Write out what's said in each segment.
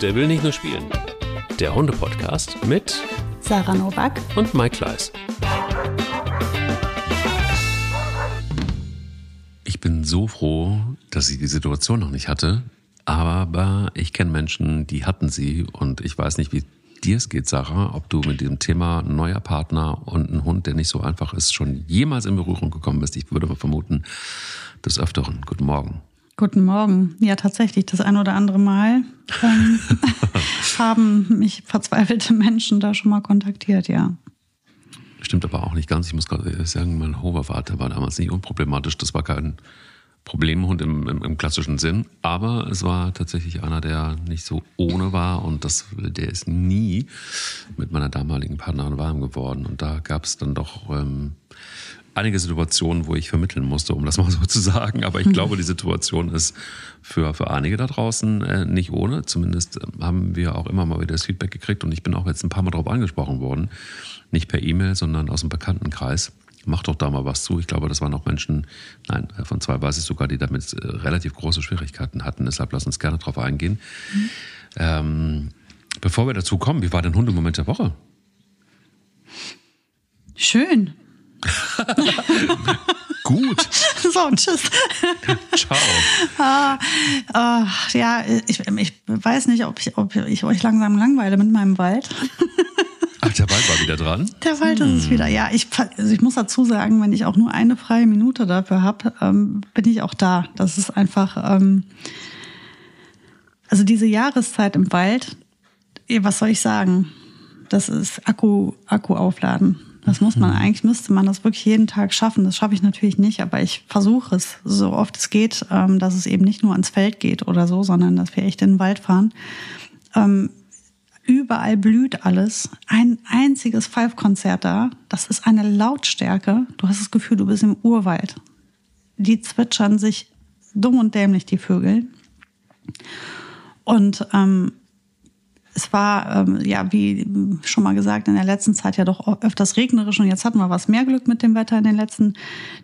Der will nicht nur spielen. Der Hunde-Podcast mit Sarah Novak und Mike Kleiss. Ich bin so froh, dass ich die Situation noch nicht hatte. Aber ich kenne Menschen, die hatten sie. Und ich weiß nicht, wie dir es geht, Sarah, ob du mit diesem Thema neuer Partner und ein Hund, der nicht so einfach ist, schon jemals in Berührung gekommen bist. Ich würde mal vermuten, des Öfteren. Guten Morgen. Guten Morgen. Ja, tatsächlich, das ein oder andere Mal ähm, haben mich verzweifelte Menschen da schon mal kontaktiert, ja. Stimmt aber auch nicht ganz. Ich muss gerade sagen, mein Hoverwart war damals nicht unproblematisch. Das war kein Problemhund im, im, im, klassischen Sinn. Aber es war tatsächlich einer, der nicht so ohne war und das, der ist nie mit meiner damaligen Partnerin warm geworden. Und da gab es dann doch ähm, einige Situationen, wo ich vermitteln musste, um das mal so zu sagen. Aber ich mhm. glaube, die Situation ist für, für einige da draußen äh, nicht ohne. Zumindest ähm, haben wir auch immer mal wieder das Feedback gekriegt und ich bin auch jetzt ein paar Mal darauf angesprochen worden. Nicht per E-Mail, sondern aus dem Bekanntenkreis. Mach doch da mal was zu. Ich glaube, das waren auch Menschen, nein, äh, von zwei weiß ich sogar, die damit äh, relativ große Schwierigkeiten hatten. Deshalb lass uns gerne darauf eingehen. Mhm. Ähm, bevor wir dazu kommen, wie war dein Hundemoment der Woche? Schön. Gut. So, tschüss. Ciao. Ah, ah, ja, ich, ich weiß nicht, ob ich, ob ich euch langsam langweile mit meinem Wald. Ach, der Wald war wieder dran? Der Wald hm. ist es wieder. Ja, ich, also ich muss dazu sagen, wenn ich auch nur eine freie Minute dafür habe, ähm, bin ich auch da. Das ist einfach, ähm, also diese Jahreszeit im Wald, was soll ich sagen? Das ist Akku, Akku aufladen. Das muss man, mhm. eigentlich müsste man das wirklich jeden Tag schaffen. Das schaffe ich natürlich nicht, aber ich versuche es so oft es geht, ähm, dass es eben nicht nur ans Feld geht oder so, sondern dass wir echt in den Wald fahren. Ähm, überall blüht alles. Ein einziges Five-Konzert da. Das ist eine Lautstärke. Du hast das Gefühl, du bist im Urwald. Die zwitschern sich dumm und dämlich, die Vögel. Und ähm, es war, ähm, ja, wie schon mal gesagt, in der letzten Zeit ja doch öfters regnerisch und jetzt hatten wir was mehr Glück mit dem Wetter in den letzten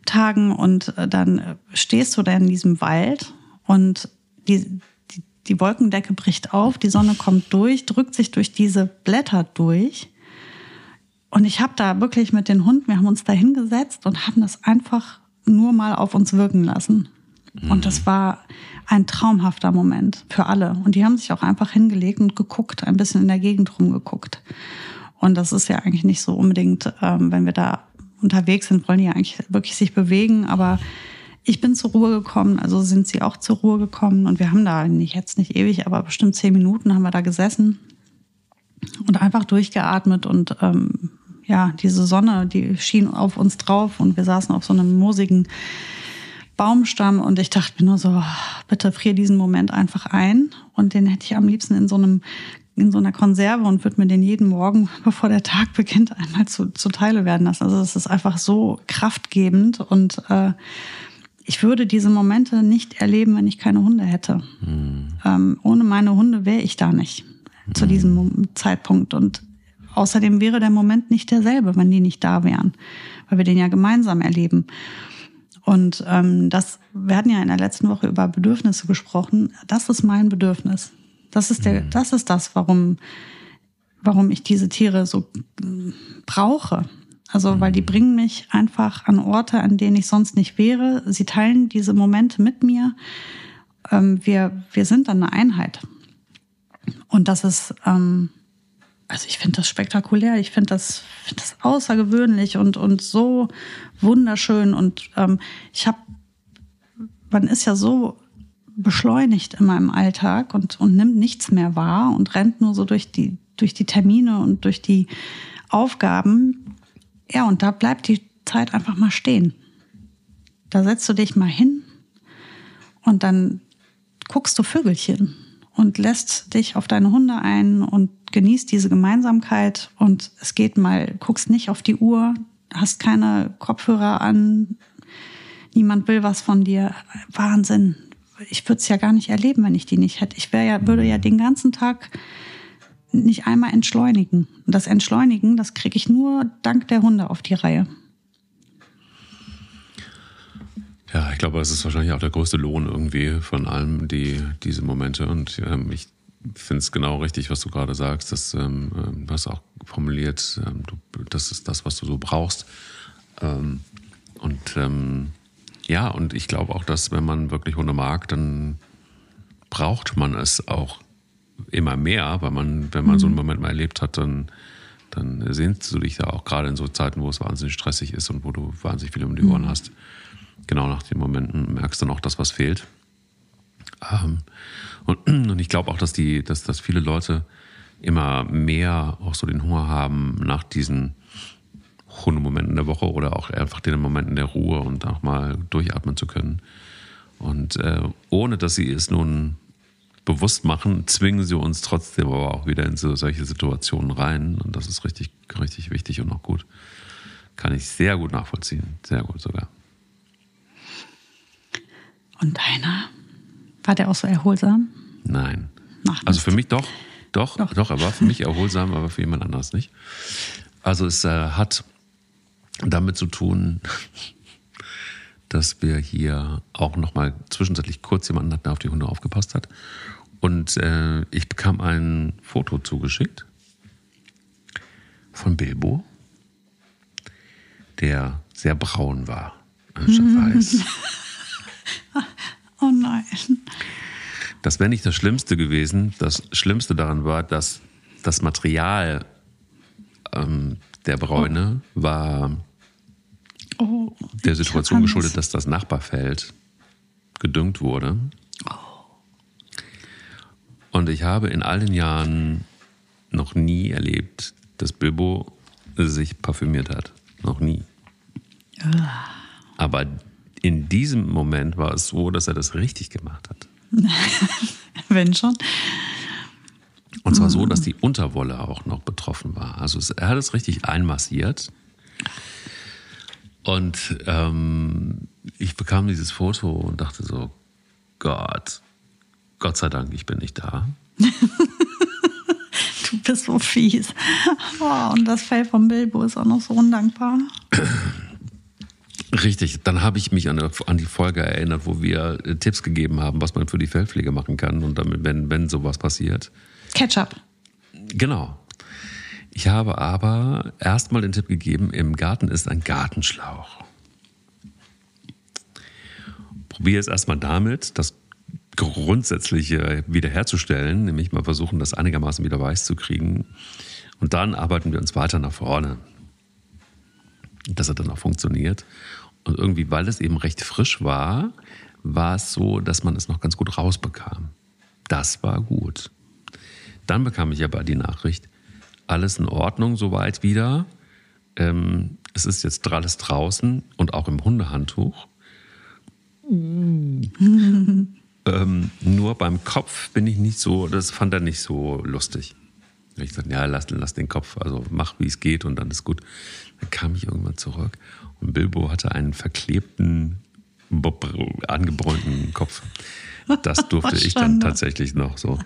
Tagen und äh, dann stehst du da in diesem Wald und die, die, die Wolkendecke bricht auf, die Sonne kommt durch, drückt sich durch diese Blätter durch und ich habe da wirklich mit den Hunden, wir haben uns da hingesetzt und haben das einfach nur mal auf uns wirken lassen. Und das mhm. war ein traumhafter Moment für alle. Und die haben sich auch einfach hingelegt und geguckt, ein bisschen in der Gegend rumgeguckt. Und das ist ja eigentlich nicht so unbedingt, ähm, wenn wir da unterwegs sind, wollen die ja eigentlich wirklich sich bewegen. Aber ich bin zur Ruhe gekommen, also sind sie auch zur Ruhe gekommen. Und wir haben da nicht jetzt nicht ewig, aber bestimmt zehn Minuten haben wir da gesessen und einfach durchgeatmet und ähm, ja, diese Sonne, die schien auf uns drauf und wir saßen auf so einem moosigen Baumstamm und ich dachte mir nur so, bitte frier diesen Moment einfach ein und den hätte ich am liebsten in so einem in so einer Konserve und würde mir den jeden Morgen, bevor der Tag beginnt, einmal zu, zu Teile werden lassen. Also es ist einfach so kraftgebend und äh, ich würde diese Momente nicht erleben, wenn ich keine Hunde hätte. Mhm. Ähm, ohne meine Hunde wäre ich da nicht mhm. zu diesem Zeitpunkt. Und außerdem wäre der Moment nicht derselbe, wenn die nicht da wären, weil wir den ja gemeinsam erleben. Und ähm, das, wir hatten ja in der letzten Woche über Bedürfnisse gesprochen. Das ist mein Bedürfnis. Das ist der, mhm. das ist das, warum, warum ich diese Tiere so brauche. Also, weil die mhm. bringen mich einfach an Orte, an denen ich sonst nicht wäre. Sie teilen diese Momente mit mir. Ähm, wir, wir sind dann eine Einheit. Und das ist, ähm, also ich finde das spektakulär, ich finde das, find das außergewöhnlich und, und so wunderschön. Und ähm, ich habe, man ist ja so beschleunigt immer im Alltag und, und nimmt nichts mehr wahr und rennt nur so durch die, durch die Termine und durch die Aufgaben. Ja, und da bleibt die Zeit einfach mal stehen. Da setzt du dich mal hin und dann guckst du Vögelchen und lässt dich auf deine Hunde ein und genießt diese Gemeinsamkeit und es geht mal, guckst nicht auf die Uhr, hast keine Kopfhörer an, niemand will was von dir. Wahnsinn. Ich würde es ja gar nicht erleben, wenn ich die nicht hätte. Ich wäre ja, würde ja den ganzen Tag nicht einmal entschleunigen. Und das Entschleunigen, das kriege ich nur dank der Hunde auf die Reihe. Ja, ich glaube, es ist wahrscheinlich auch der größte Lohn irgendwie von allem, die, diese Momente. Und ähm, ich finde es genau richtig, was du gerade sagst. Das, ähm, ähm, du hast auch formuliert, ähm, du, das ist das, was du so brauchst. Ähm, und ähm, ja, und ich glaube auch, dass wenn man wirklich Hunde mag, dann braucht man es auch immer mehr, weil man, wenn man mhm. so einen mhm. Moment mal erlebt hat, dann, dann sehnst du dich ja auch gerade in so Zeiten, wo es wahnsinnig stressig ist und wo du wahnsinnig viel um die Ohren mhm. hast. Genau nach den Momenten merkst du auch, dass was fehlt. Ähm, und, und, ich glaube auch, dass, die, dass, dass viele Leute immer mehr auch so den Hunger haben nach diesen Hundemomenten der Woche oder auch einfach den Momenten der Ruhe und auch mal durchatmen zu können. Und äh, ohne dass sie es nun bewusst machen, zwingen sie uns trotzdem aber auch wieder in so solche Situationen rein. Und das ist richtig, richtig wichtig und auch gut. Kann ich sehr gut nachvollziehen. Sehr gut sogar. Und deiner? War der auch so erholsam? Nein. Ach, also für mich doch, doch, doch, doch, er war für mich erholsam, aber für jemand anderes nicht. Also es äh, hat damit zu tun, dass wir hier auch noch mal zwischenzeitlich kurz jemanden hatten, der auf die Hunde aufgepasst hat. Und äh, ich bekam ein Foto zugeschickt von Bilbo, der sehr braun war, anstatt weiß. Oh nein. Das wäre nicht das Schlimmste gewesen. Das Schlimmste daran war, dass das Material ähm, der Bräune oh. war oh, der Situation geschuldet, dass das Nachbarfeld gedüngt wurde. Oh. Und ich habe in all den Jahren noch nie erlebt, dass Bilbo sich parfümiert hat. Noch nie. Aber in diesem Moment war es so, dass er das richtig gemacht hat. Wenn schon. Und zwar so, dass die Unterwolle auch noch betroffen war. Also er hat es richtig einmassiert. Und ähm, ich bekam dieses Foto und dachte so, Gott, Gott sei Dank, ich bin nicht da. du bist so fies. Oh, und das Fell von Bilbo ist auch noch so undankbar. Richtig, dann habe ich mich an, an, die Folge erinnert, wo wir äh, Tipps gegeben haben, was man für die Fellpflege machen kann und damit, wenn, wenn sowas passiert. Ketchup. Genau. Ich habe aber erstmal den Tipp gegeben, im Garten ist ein Gartenschlauch. Probiere es erstmal damit, das Grundsätzliche wiederherzustellen, nämlich mal versuchen, das einigermaßen wieder weiß zu kriegen. Und dann arbeiten wir uns weiter nach vorne dass er dann auch funktioniert. Und irgendwie, weil es eben recht frisch war, war es so, dass man es noch ganz gut rausbekam. Das war gut. Dann bekam ich aber die Nachricht, alles in Ordnung soweit wieder. Ähm, es ist jetzt alles draußen und auch im Hundehandtuch. ähm, nur beim Kopf bin ich nicht so, das fand er nicht so lustig. Ich sagte, ja, lass, lass den Kopf, also mach, wie es geht und dann ist gut. Dann kam ich irgendwann zurück Bilbo hatte einen verklebten, angebräunten Kopf. Das durfte ich dann tatsächlich noch so.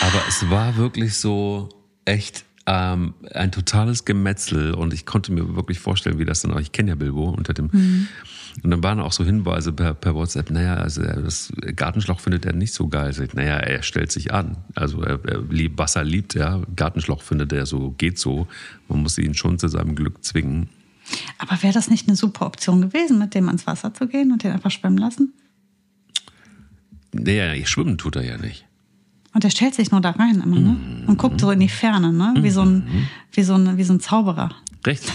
Aber es war wirklich so echt ähm, ein totales Gemetzel und ich konnte mir wirklich vorstellen, wie das dann auch, ich kenne ja Bilbo unter dem, mhm. und dann waren auch so Hinweise per, per WhatsApp, naja, also das Gartenschlauch findet er nicht so geil. Ich, naja, er stellt sich an. Also er, er liebt, was er liebt, ja. Gartenschlauch findet er so, geht so. Man muss ihn schon zu seinem Glück zwingen. Aber wäre das nicht eine super Option gewesen, mit dem ans Wasser zu gehen und den einfach schwimmen lassen? Naja, schwimmen tut er ja nicht. Und er stellt sich nur da rein immer, ne? Und guckt so in die Ferne, ne? Wie so ein, wie so ein, wie so ein Zauberer. Recht.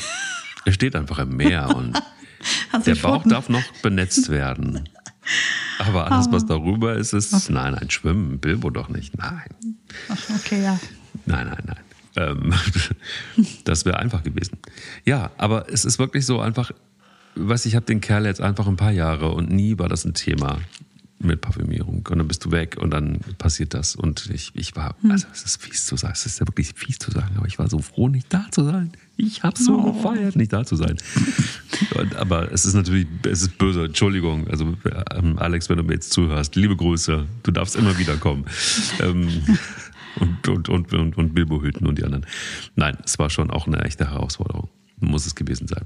Er steht einfach im Meer und der Bauch darf noch benetzt werden. Aber alles, was darüber ist, ist, okay. nein, nein, Schwimmen, Bilbo doch nicht, nein. Ach, okay, ja. Nein, nein, nein. Ähm, das wäre einfach gewesen. Ja, aber es ist wirklich so einfach, was ich habe den Kerl jetzt einfach ein paar Jahre und nie war das ein Thema mit Parfümierung. Und dann bist du weg und dann passiert das. Und ich, ich war, hm. also es ist fies zu sagen, es ist ja wirklich fies zu sagen, aber ich war so froh, nicht da zu sein. Ich habe so oh. gefeiert, nicht da zu sein. und, aber es ist natürlich, es ist böse, Entschuldigung. Also ähm, Alex, wenn du mir jetzt zuhörst, liebe Grüße, du darfst immer wieder kommen. ähm, und, und, und, und, und Bilbo hüten und die anderen. Nein, es war schon auch eine echte Herausforderung. Muss es gewesen sein.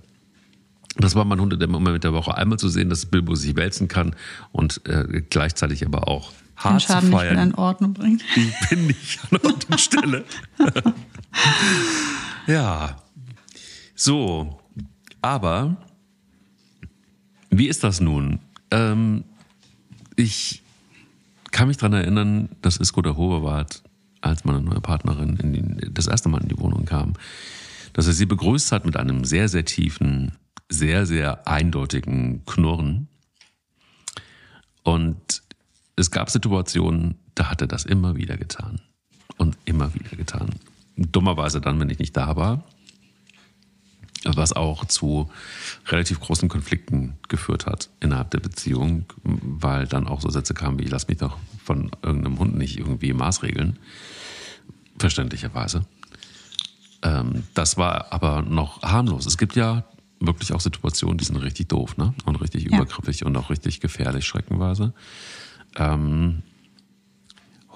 Das war mein Hund der Moment der Woche. Einmal zu sehen, dass Bilbo sich wälzen kann und äh, gleichzeitig aber auch den Schaden nicht wieder in Ordnung bringt. Ich bin nicht an Ort und Stelle. ja. So. Aber wie ist das nun? Ähm, ich kann mich daran erinnern, dass Isko der Hoverwart, als meine neue Partnerin in die, das erste Mal in die Wohnung kam, dass er sie begrüßt hat mit einem sehr, sehr tiefen, sehr, sehr eindeutigen Knurren. Und es gab Situationen, da hat er das immer wieder getan. Und immer wieder getan. Dummerweise dann, wenn ich nicht da war. Was auch zu relativ großen Konflikten geführt hat innerhalb der Beziehung, weil dann auch so Sätze kamen wie, lass mich doch von irgendeinem Hund nicht irgendwie maßregeln. Verständlicherweise. Ähm, das war aber noch harmlos. Es gibt ja wirklich auch Situationen, die sind richtig doof, ne? Und richtig ja. übergriffig und auch richtig gefährlich, schreckenweise. Ähm,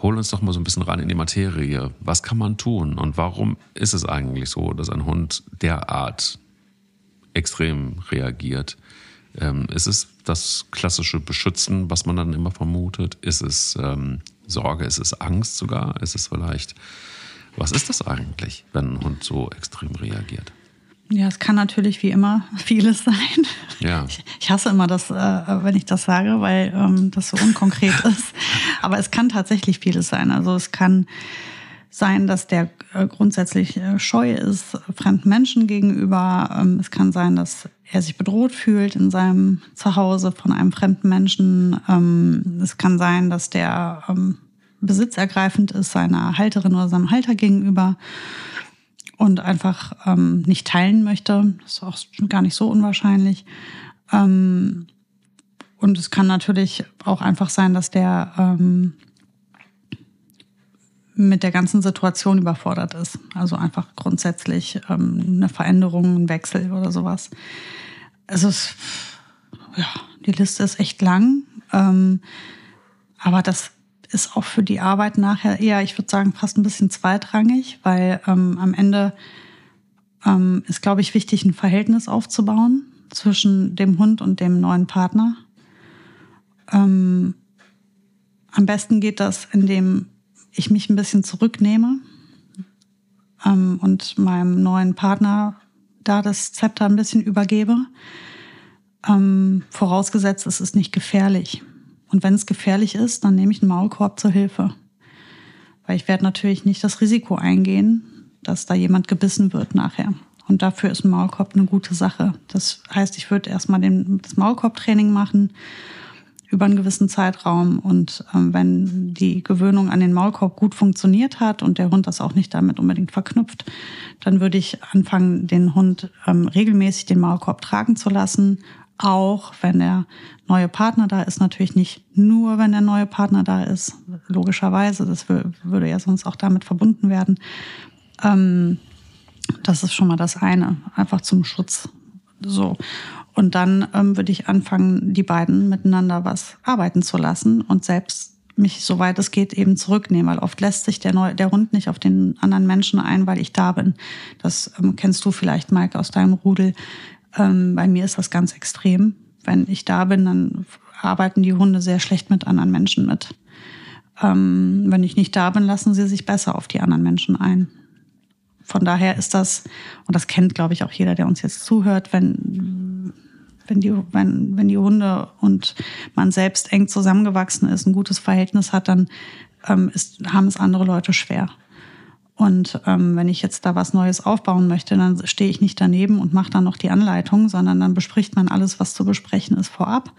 hol uns doch mal so ein bisschen rein in die Materie. Was kann man tun und warum ist es eigentlich so, dass ein Hund derart extrem reagiert? Ähm, ist es das klassische Beschützen, was man dann immer vermutet? Ist es ähm, Sorge? Ist es Angst sogar? Ist es vielleicht, was ist das eigentlich, wenn ein Hund so extrem reagiert? Ja, es kann natürlich wie immer vieles sein. Ja. Ich, ich hasse immer das, äh, wenn ich das sage, weil ähm, das so unkonkret ist. Aber es kann tatsächlich vieles sein. Also es kann sein, dass der äh, grundsätzlich äh, scheu ist fremden Menschen gegenüber. Ähm, es kann sein, dass er sich bedroht fühlt in seinem Zuhause von einem fremden Menschen. Ähm, es kann sein, dass der ähm, besitzergreifend ist seiner Halterin oder seinem Halter gegenüber und einfach ähm, nicht teilen möchte. Das ist auch gar nicht so unwahrscheinlich. Ähm, und es kann natürlich auch einfach sein, dass der ähm, mit der ganzen Situation überfordert ist. Also einfach grundsätzlich ähm, eine Veränderung, ein Wechsel oder sowas. Es ist, ja, die Liste ist echt lang. Ähm, aber das ist auch für die Arbeit nachher eher, ich würde sagen, fast ein bisschen zweitrangig, weil ähm, am Ende ähm, ist, glaube ich, wichtig, ein Verhältnis aufzubauen zwischen dem Hund und dem neuen Partner. Ähm, am besten geht das, indem ich mich ein bisschen zurücknehme ähm, und meinem neuen Partner da das Zepter ein bisschen übergebe. Ähm, vorausgesetzt, es ist nicht gefährlich. Und wenn es gefährlich ist, dann nehme ich einen Maulkorb zur Hilfe. Weil ich werde natürlich nicht das Risiko eingehen, dass da jemand gebissen wird nachher. Und dafür ist ein Maulkorb eine gute Sache. Das heißt, ich würde erstmal den, das Maulkorbtraining machen über einen gewissen Zeitraum. Und ähm, wenn die Gewöhnung an den Maulkorb gut funktioniert hat und der Hund das auch nicht damit unbedingt verknüpft, dann würde ich anfangen, den Hund ähm, regelmäßig den Maulkorb tragen zu lassen, auch wenn der neue Partner da ist, natürlich nicht nur, wenn der neue Partner da ist, logischerweise, das würde ja sonst auch damit verbunden werden. Ähm, das ist schon mal das eine, einfach zum Schutz. So. Und dann ähm, würde ich anfangen, die beiden miteinander was arbeiten zu lassen und selbst mich, soweit es geht, eben zurücknehmen, weil oft lässt sich der, neue, der Hund nicht auf den anderen Menschen ein, weil ich da bin. Das ähm, kennst du vielleicht, Mike, aus deinem Rudel. Ähm, bei mir ist das ganz extrem. Wenn ich da bin, dann arbeiten die Hunde sehr schlecht mit anderen Menschen mit. Ähm, wenn ich nicht da bin, lassen sie sich besser auf die anderen Menschen ein. Von daher ist das, und das kennt, glaube ich, auch jeder, der uns jetzt zuhört, wenn, wenn, die, wenn, wenn die Hunde und man selbst eng zusammengewachsen ist, ein gutes Verhältnis hat, dann ähm, ist, haben es andere Leute schwer. Und ähm, wenn ich jetzt da was Neues aufbauen möchte, dann stehe ich nicht daneben und mache dann noch die Anleitung, sondern dann bespricht man alles, was zu besprechen ist, vorab.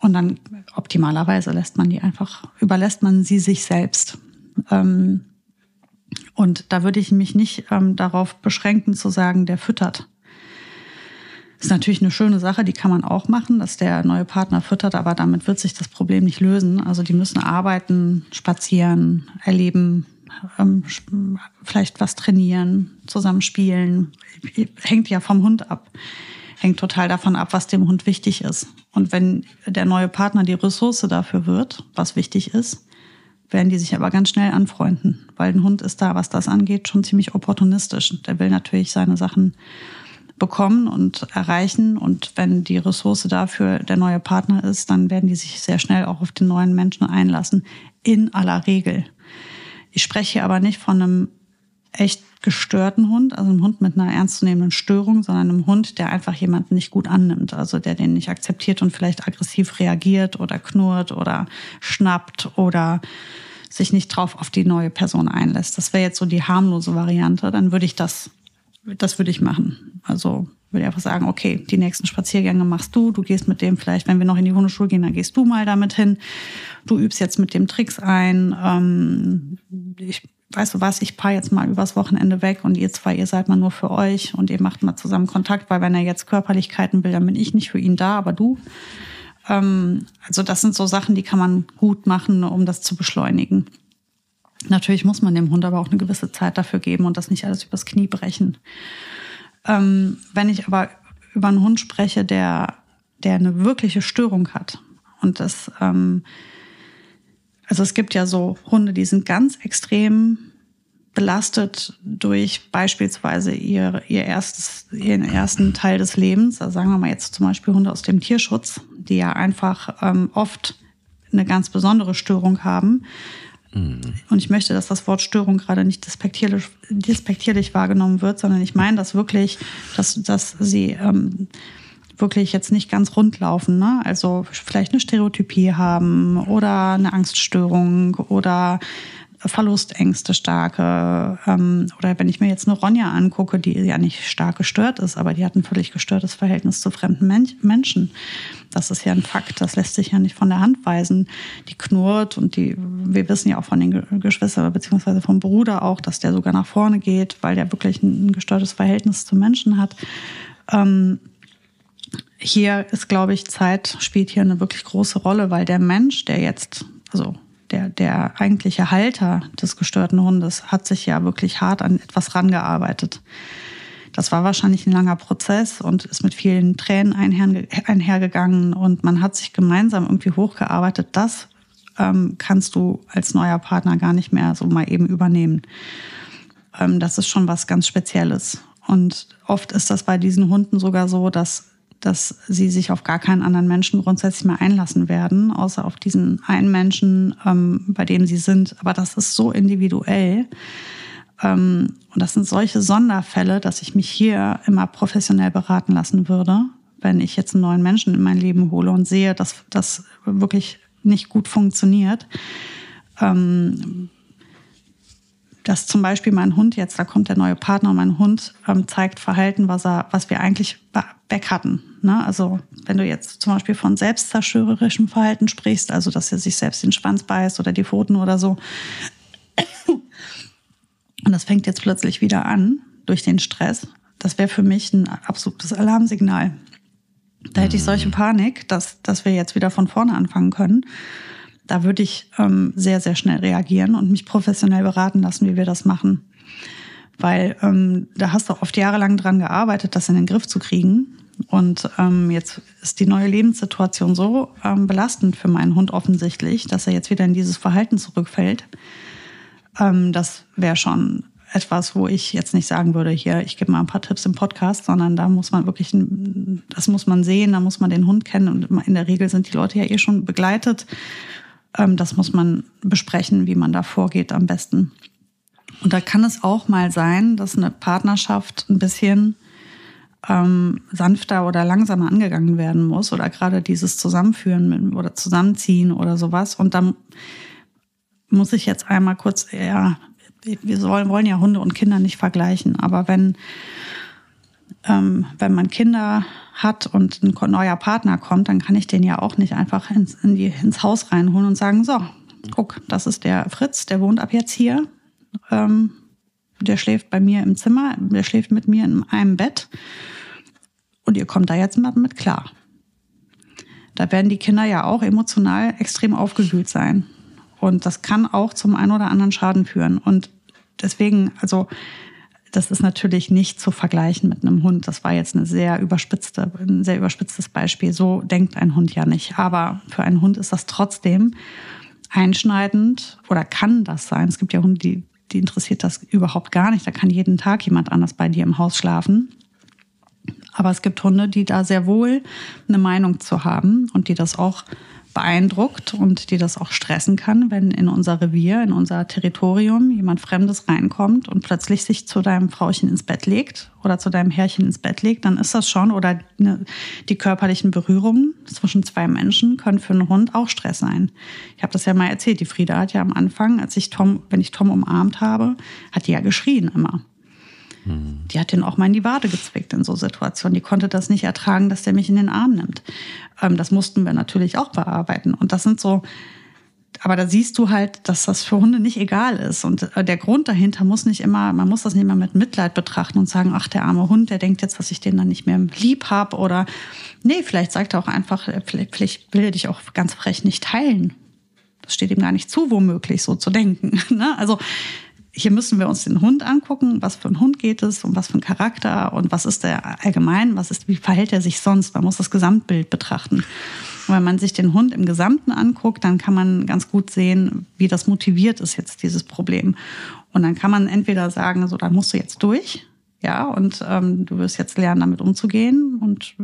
Und dann optimalerweise lässt man die einfach, überlässt man sie sich selbst. Ähm, und da würde ich mich nicht ähm, darauf beschränken zu sagen, der füttert. Ist natürlich eine schöne Sache, die kann man auch machen, dass der neue Partner füttert, aber damit wird sich das Problem nicht lösen. Also die müssen arbeiten, spazieren, erleben, ähm, vielleicht was trainieren, zusammen spielen. Hängt ja vom Hund ab. Hängt total davon ab, was dem Hund wichtig ist. Und wenn der neue Partner die Ressource dafür wird, was wichtig ist, werden die sich aber ganz schnell anfreunden. Weil ein Hund ist da, was das angeht, schon ziemlich opportunistisch. Der will natürlich seine Sachen bekommen und erreichen. Und wenn die Ressource dafür der neue Partner ist, dann werden die sich sehr schnell auch auf den neuen Menschen einlassen. In aller Regel. Ich spreche hier aber nicht von einem echt gestörten Hund, also einem Hund mit einer ernstzunehmenden Störung, sondern einem Hund, der einfach jemanden nicht gut annimmt, also der den nicht akzeptiert und vielleicht aggressiv reagiert oder knurrt oder schnappt oder sich nicht drauf auf die neue Person einlässt. Das wäre jetzt so die harmlose Variante. Dann würde ich das, das würde ich machen. Also würde ich einfach sagen, okay, die nächsten Spaziergänge machst du, du gehst mit dem vielleicht, wenn wir noch in die Hundeschule gehen, dann gehst du mal damit hin. Du übst jetzt mit dem Tricks ein. Ähm, ich, weißt du was, ich paar jetzt mal übers Wochenende weg und ihr zwei, ihr seid mal nur für euch und ihr macht mal zusammen Kontakt, weil wenn er jetzt Körperlichkeiten will, dann bin ich nicht für ihn da, aber du. Ähm, also das sind so Sachen, die kann man gut machen, um das zu beschleunigen. Natürlich muss man dem Hund aber auch eine gewisse Zeit dafür geben und das nicht alles übers Knie brechen. Ähm, wenn ich aber über einen Hund spreche, der, der eine wirkliche Störung hat und das, ähm, also es gibt ja so Hunde, die sind ganz extrem belastet durch beispielsweise ihr, ihr erstes, ihren ersten Teil des Lebens. Also sagen wir mal jetzt zum Beispiel Hunde aus dem Tierschutz, die ja einfach ähm, oft eine ganz besondere Störung haben. Mhm. Und ich möchte, dass das Wort Störung gerade nicht despektierlich, despektierlich wahrgenommen wird, sondern ich meine das wirklich, dass, dass sie ähm, wirklich jetzt nicht ganz rund laufen. Ne? Also vielleicht eine Stereotypie haben oder eine Angststörung oder Verlustängste starke. Ähm, oder wenn ich mir jetzt eine Ronja angucke, die ja nicht stark gestört ist, aber die hat ein völlig gestörtes Verhältnis zu fremden Men Menschen. Das ist ja ein Fakt, das lässt sich ja nicht von der Hand weisen. Die knurrt und die, wir wissen ja auch von den Geschwistern beziehungsweise vom Bruder auch, dass der sogar nach vorne geht, weil der wirklich ein gestörtes Verhältnis zu Menschen hat. Ähm, hier ist, glaube ich, Zeit spielt hier eine wirklich große Rolle, weil der Mensch, der jetzt, also der, der eigentliche Halter des gestörten Hundes hat sich ja wirklich hart an etwas rangearbeitet. Das war wahrscheinlich ein langer Prozess und ist mit vielen Tränen einhergegangen und man hat sich gemeinsam irgendwie hochgearbeitet. Das ähm, kannst du als neuer Partner gar nicht mehr so mal eben übernehmen. Ähm, das ist schon was ganz Spezielles. Und oft ist das bei diesen Hunden sogar so, dass dass sie sich auf gar keinen anderen Menschen grundsätzlich mehr einlassen werden, außer auf diesen einen Menschen, ähm, bei dem sie sind. Aber das ist so individuell. Ähm, und das sind solche Sonderfälle, dass ich mich hier immer professionell beraten lassen würde, wenn ich jetzt einen neuen Menschen in mein Leben hole und sehe, dass das wirklich nicht gut funktioniert. Ähm, dass zum Beispiel mein Hund jetzt, da kommt der neue Partner und mein Hund ähm, zeigt Verhalten, was er, was wir eigentlich weg hatten. Ne? Also wenn du jetzt zum Beispiel von selbstzerstörerischem Verhalten sprichst, also dass er sich selbst den Schwanz beißt oder die Pfoten oder so, und das fängt jetzt plötzlich wieder an durch den Stress, das wäre für mich ein absolutes Alarmsignal. Da hätte ich solche mhm. Panik, dass, dass wir jetzt wieder von vorne anfangen können. Da würde ich ähm, sehr, sehr schnell reagieren und mich professionell beraten lassen, wie wir das machen. Weil ähm, da hast du oft jahrelang dran gearbeitet, das in den Griff zu kriegen. Und ähm, jetzt ist die neue Lebenssituation so ähm, belastend für meinen Hund offensichtlich, dass er jetzt wieder in dieses Verhalten zurückfällt. Ähm, das wäre schon etwas, wo ich jetzt nicht sagen würde, hier, ich gebe mal ein paar Tipps im Podcast, sondern da muss man wirklich, das muss man sehen, da muss man den Hund kennen und in der Regel sind die Leute ja eh schon begleitet. Ähm, das muss man besprechen, wie man da vorgeht am besten. Und da kann es auch mal sein, dass eine Partnerschaft ein bisschen ähm, sanfter oder langsamer angegangen werden muss oder gerade dieses Zusammenführen oder Zusammenziehen oder sowas. Und dann muss ich jetzt einmal kurz, ja, wir sollen, wollen ja Hunde und Kinder nicht vergleichen, aber wenn, ähm, wenn man Kinder hat und ein neuer Partner kommt, dann kann ich den ja auch nicht einfach ins, in die, ins Haus reinholen und sagen, so, guck, das ist der Fritz, der wohnt ab jetzt hier. Ähm, der schläft bei mir im Zimmer, der schläft mit mir in einem Bett und ihr kommt da jetzt mit klar. Da werden die Kinder ja auch emotional extrem aufgewühlt sein. Und das kann auch zum einen oder anderen Schaden führen. Und deswegen, also, das ist natürlich nicht zu vergleichen mit einem Hund. Das war jetzt eine sehr überspitzte, ein sehr überspitztes Beispiel. So denkt ein Hund ja nicht. Aber für einen Hund ist das trotzdem einschneidend oder kann das sein. Es gibt ja Hunde, die die interessiert das überhaupt gar nicht. Da kann jeden Tag jemand anders bei dir im Haus schlafen. Aber es gibt Hunde, die da sehr wohl eine Meinung zu haben und die das auch beeindruckt und die das auch stressen kann, wenn in unser Revier, in unser Territorium jemand Fremdes reinkommt und plötzlich sich zu deinem Frauchen ins Bett legt oder zu deinem Herrchen ins Bett legt, dann ist das schon oder eine, die körperlichen Berührungen zwischen zwei Menschen können für einen Hund auch Stress sein. Ich habe das ja mal erzählt. Die Frieda hat ja am Anfang, als ich Tom, wenn ich Tom umarmt habe, hat die ja geschrien immer. Die hat den auch mal in die Wade gezwickt in so Situationen. Die konnte das nicht ertragen, dass der mich in den Arm nimmt. Ähm, das mussten wir natürlich auch bearbeiten. Und das sind so, aber da siehst du halt, dass das für Hunde nicht egal ist. Und äh, der Grund dahinter muss nicht immer, man muss das nicht immer mit Mitleid betrachten und sagen, ach, der arme Hund, der denkt jetzt, dass ich den dann nicht mehr lieb habe. Oder nee, vielleicht sagt er auch einfach, äh, vielleicht, will er dich auch ganz frech nicht teilen. Das steht ihm gar nicht zu, womöglich so zu denken. Ne? Also hier müssen wir uns den Hund angucken, was für ein Hund geht es und was für ein Charakter und was ist der allgemein, was ist, wie verhält er sich sonst. Man muss das Gesamtbild betrachten. Und wenn man sich den Hund im Gesamten anguckt, dann kann man ganz gut sehen, wie das motiviert ist jetzt dieses Problem. Und dann kann man entweder sagen, so, da musst du jetzt durch, ja, und ähm, du wirst jetzt lernen, damit umzugehen und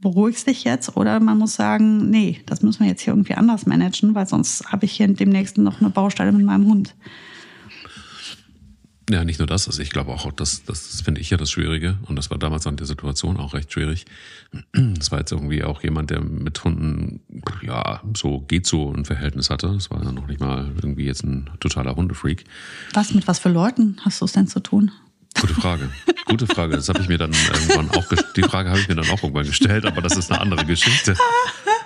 beruhigst dich jetzt, oder man muss sagen, nee, das müssen wir jetzt hier irgendwie anders managen, weil sonst habe ich hier demnächst noch eine Baustelle mit meinem Hund. Ja, nicht nur das. Also ich glaube auch, das, das, das finde ich ja das Schwierige. Und das war damals an der Situation auch recht schwierig. Das war jetzt irgendwie auch jemand, der mit Hunden, ja, so geht so ein Verhältnis hatte. Das war dann noch nicht mal irgendwie jetzt ein totaler Hundefreak. Was, mit was für Leuten hast du es denn zu tun? Gute Frage. Gute Frage. Das habe ich mir dann irgendwann auch, die Frage habe ich mir dann auch irgendwann gestellt, aber das ist eine andere Geschichte.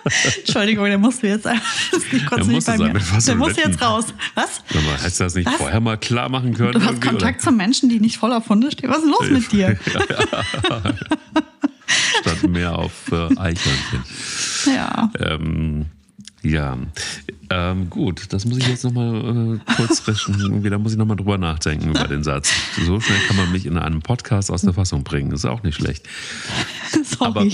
Entschuldigung, der musste jetzt einfach. Ich konnte nicht bei mir. Der muss jetzt raus. Was? Mal, hast du das nicht Was? vorher mal klar machen können? Du hast Kontakt oder? zu Menschen, die nicht voll auf Hunde stehen. Was ist los mit dir? Statt mehr auf äh, Eichhörnchen. Ja. Ähm, ja, ähm, gut, das muss ich jetzt nochmal äh, kurz rechnen. da muss ich nochmal drüber nachdenken über den Satz. So schnell kann man mich in einem Podcast aus der Fassung bringen. Ist auch nicht schlecht. Sorry. Aber,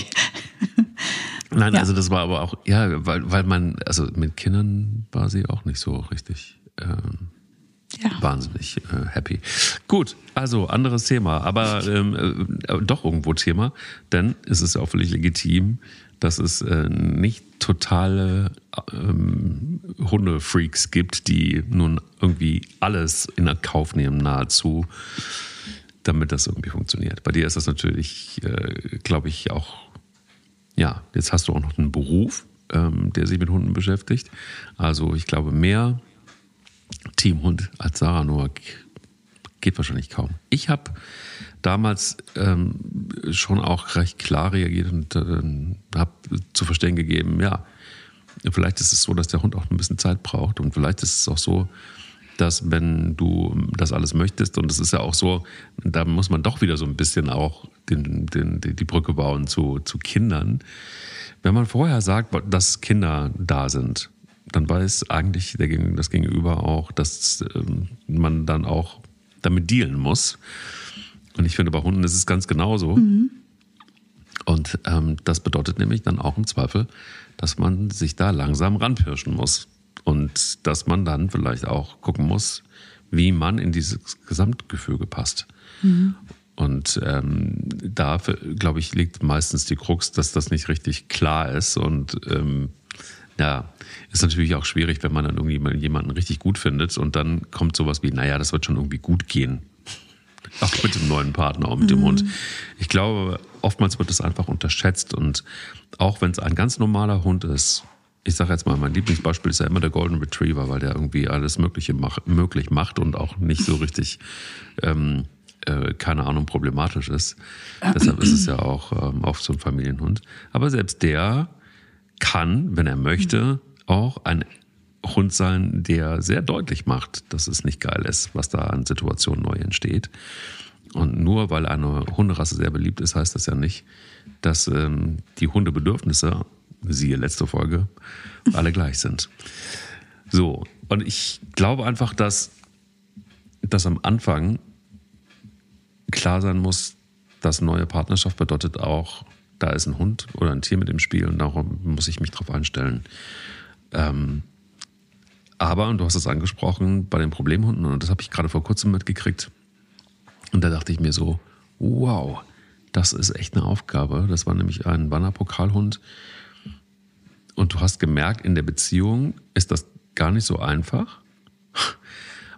nein, ja. also das war aber auch, ja, weil, weil man, also mit Kindern war sie auch nicht so richtig. Ähm, ja. Wahnsinnig äh, happy. Gut, also anderes Thema, aber ähm, äh, doch irgendwo Thema, denn es ist auch völlig legitim, dass es äh, nicht totale ähm, Hundefreaks gibt, die nun irgendwie alles in Kauf nehmen, nahezu, damit das irgendwie funktioniert. Bei dir ist das natürlich, äh, glaube ich, auch, ja, jetzt hast du auch noch einen Beruf, ähm, der sich mit Hunden beschäftigt. Also ich glaube, mehr Teamhund als Sarah Noack geht wahrscheinlich kaum. Ich habe damals ähm, schon auch recht klar reagiert und äh, habe zu verstehen gegeben, ja, vielleicht ist es so, dass der Hund auch ein bisschen Zeit braucht und vielleicht ist es auch so, dass wenn du das alles möchtest, und es ist ja auch so, da muss man doch wieder so ein bisschen auch den, den, die Brücke bauen zu, zu Kindern. Wenn man vorher sagt, dass Kinder da sind, dann weiß eigentlich der, das Gegenüber auch, dass ähm, man dann auch damit dealen muss. Und ich finde, bei Hunden ist es ganz genauso. Mhm. Und ähm, das bedeutet nämlich dann auch im Zweifel, dass man sich da langsam ranpirschen muss. Und dass man dann vielleicht auch gucken muss, wie man in dieses Gesamtgefüge passt. Mhm. Und ähm, da, glaube ich, liegt meistens die Krux, dass das nicht richtig klar ist. Und ähm, ja, ist natürlich auch schwierig, wenn man dann irgendwie mal jemanden richtig gut findet und dann kommt sowas wie, naja, das wird schon irgendwie gut gehen. Auch mit dem neuen Partner, auch mit mhm. dem Hund. Ich glaube, oftmals wird das einfach unterschätzt und auch wenn es ein ganz normaler Hund ist, ich sage jetzt mal, mein Lieblingsbeispiel ist ja immer der Golden Retriever, weil der irgendwie alles Mögliche mach, möglich macht und auch nicht so richtig, ähm, äh, keine Ahnung, problematisch ist. Deshalb ist es ja auch ähm, oft so ein Familienhund. Aber selbst der kann, wenn er möchte, auch ein Hund sein, der sehr deutlich macht, dass es nicht geil ist, was da an Situationen neu entsteht. Und nur weil eine Hunderasse sehr beliebt ist, heißt das ja nicht, dass ähm, die Hundebedürfnisse, siehe letzte Folge, alle gleich sind. So, und ich glaube einfach, dass, dass am Anfang klar sein muss, dass neue Partnerschaft bedeutet auch, da ist ein Hund oder ein Tier mit im Spiel und darum muss ich mich drauf einstellen. Ähm, aber, und du hast es angesprochen, bei den Problemhunden, und das habe ich gerade vor kurzem mitgekriegt, und da dachte ich mir so, wow, das ist echt eine Aufgabe. Das war nämlich ein Wanderpokalhund. Und du hast gemerkt, in der Beziehung ist das gar nicht so einfach,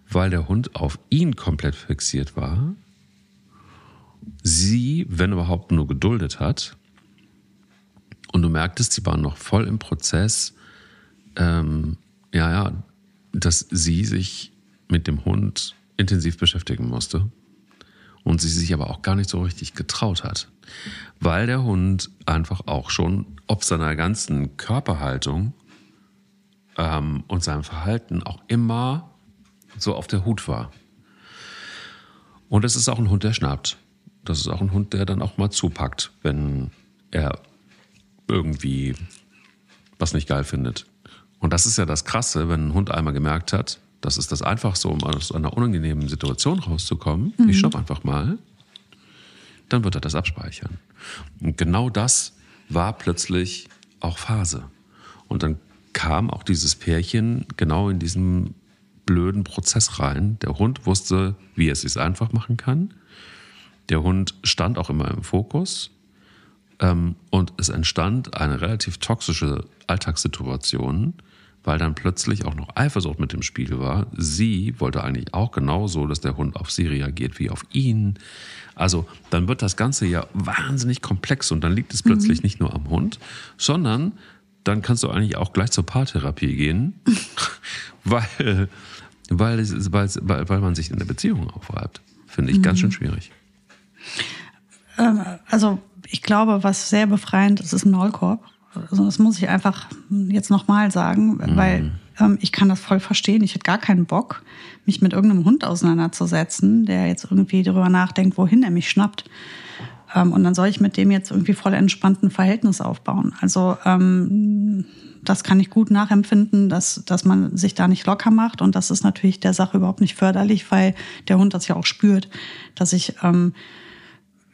weil der Hund auf ihn komplett fixiert war. Sie, wenn überhaupt, nur geduldet hat. Und du merktest, sie waren noch voll im Prozess, ähm, ja, ja, dass sie sich mit dem Hund intensiv beschäftigen musste und sie sich aber auch gar nicht so richtig getraut hat, weil der Hund einfach auch schon ob seiner ganzen Körperhaltung ähm, und seinem Verhalten auch immer so auf der Hut war. Und es ist auch ein Hund, der schnappt. Das ist auch ein Hund, der dann auch mal zupackt, wenn er irgendwie was nicht geil findet. Und das ist ja das Krasse, wenn ein Hund einmal gemerkt hat, das ist das Einfachste, um aus einer unangenehmen Situation rauszukommen. Mhm. Ich stopp einfach mal. Dann wird er das abspeichern. Und genau das war plötzlich auch Phase. Und dann kam auch dieses Pärchen genau in diesen blöden Prozess rein. Der Hund wusste, wie er es sich einfach machen kann. Der Hund stand auch immer im Fokus. Ähm, und es entstand eine relativ toxische Alltagssituation, weil dann plötzlich auch noch Eifersucht mit dem Spiel war. Sie wollte eigentlich auch genauso, dass der Hund auf sie reagiert wie auf ihn. Also dann wird das Ganze ja wahnsinnig komplex und dann liegt es plötzlich mhm. nicht nur am Hund, sondern dann kannst du eigentlich auch gleich zur Paartherapie gehen, weil, weil, weil, weil man sich in der Beziehung aufreibt. Finde ich mhm. ganz schön schwierig. Ähm, also ich glaube, was sehr befreiend ist, ist ein Maulkorb. Also das muss ich einfach jetzt nochmal sagen, mhm. weil ähm, ich kann das voll verstehen. Ich hätte gar keinen Bock, mich mit irgendeinem Hund auseinanderzusetzen, der jetzt irgendwie darüber nachdenkt, wohin er mich schnappt. Ähm, und dann soll ich mit dem jetzt irgendwie voll entspannten Verhältnis aufbauen. Also ähm, das kann ich gut nachempfinden, dass, dass man sich da nicht locker macht. Und das ist natürlich der Sache überhaupt nicht förderlich, weil der Hund das ja auch spürt, dass ich ähm,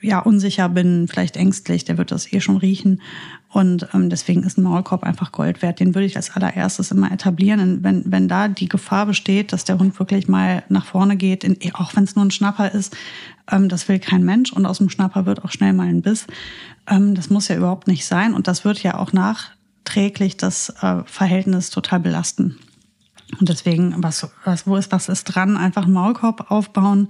ja unsicher bin, vielleicht ängstlich, der wird das eh schon riechen. Und ähm, deswegen ist ein Maulkorb einfach Gold wert. Den würde ich als allererstes immer etablieren. Und wenn, wenn da die Gefahr besteht, dass der Hund wirklich mal nach vorne geht, in, auch wenn es nur ein Schnapper ist, ähm, das will kein Mensch. Und aus dem Schnapper wird auch schnell mal ein Biss. Ähm, das muss ja überhaupt nicht sein. Und das wird ja auch nachträglich das äh, Verhältnis total belasten. Und deswegen, was, was, wo ist, was ist dran? Einfach einen Maulkorb aufbauen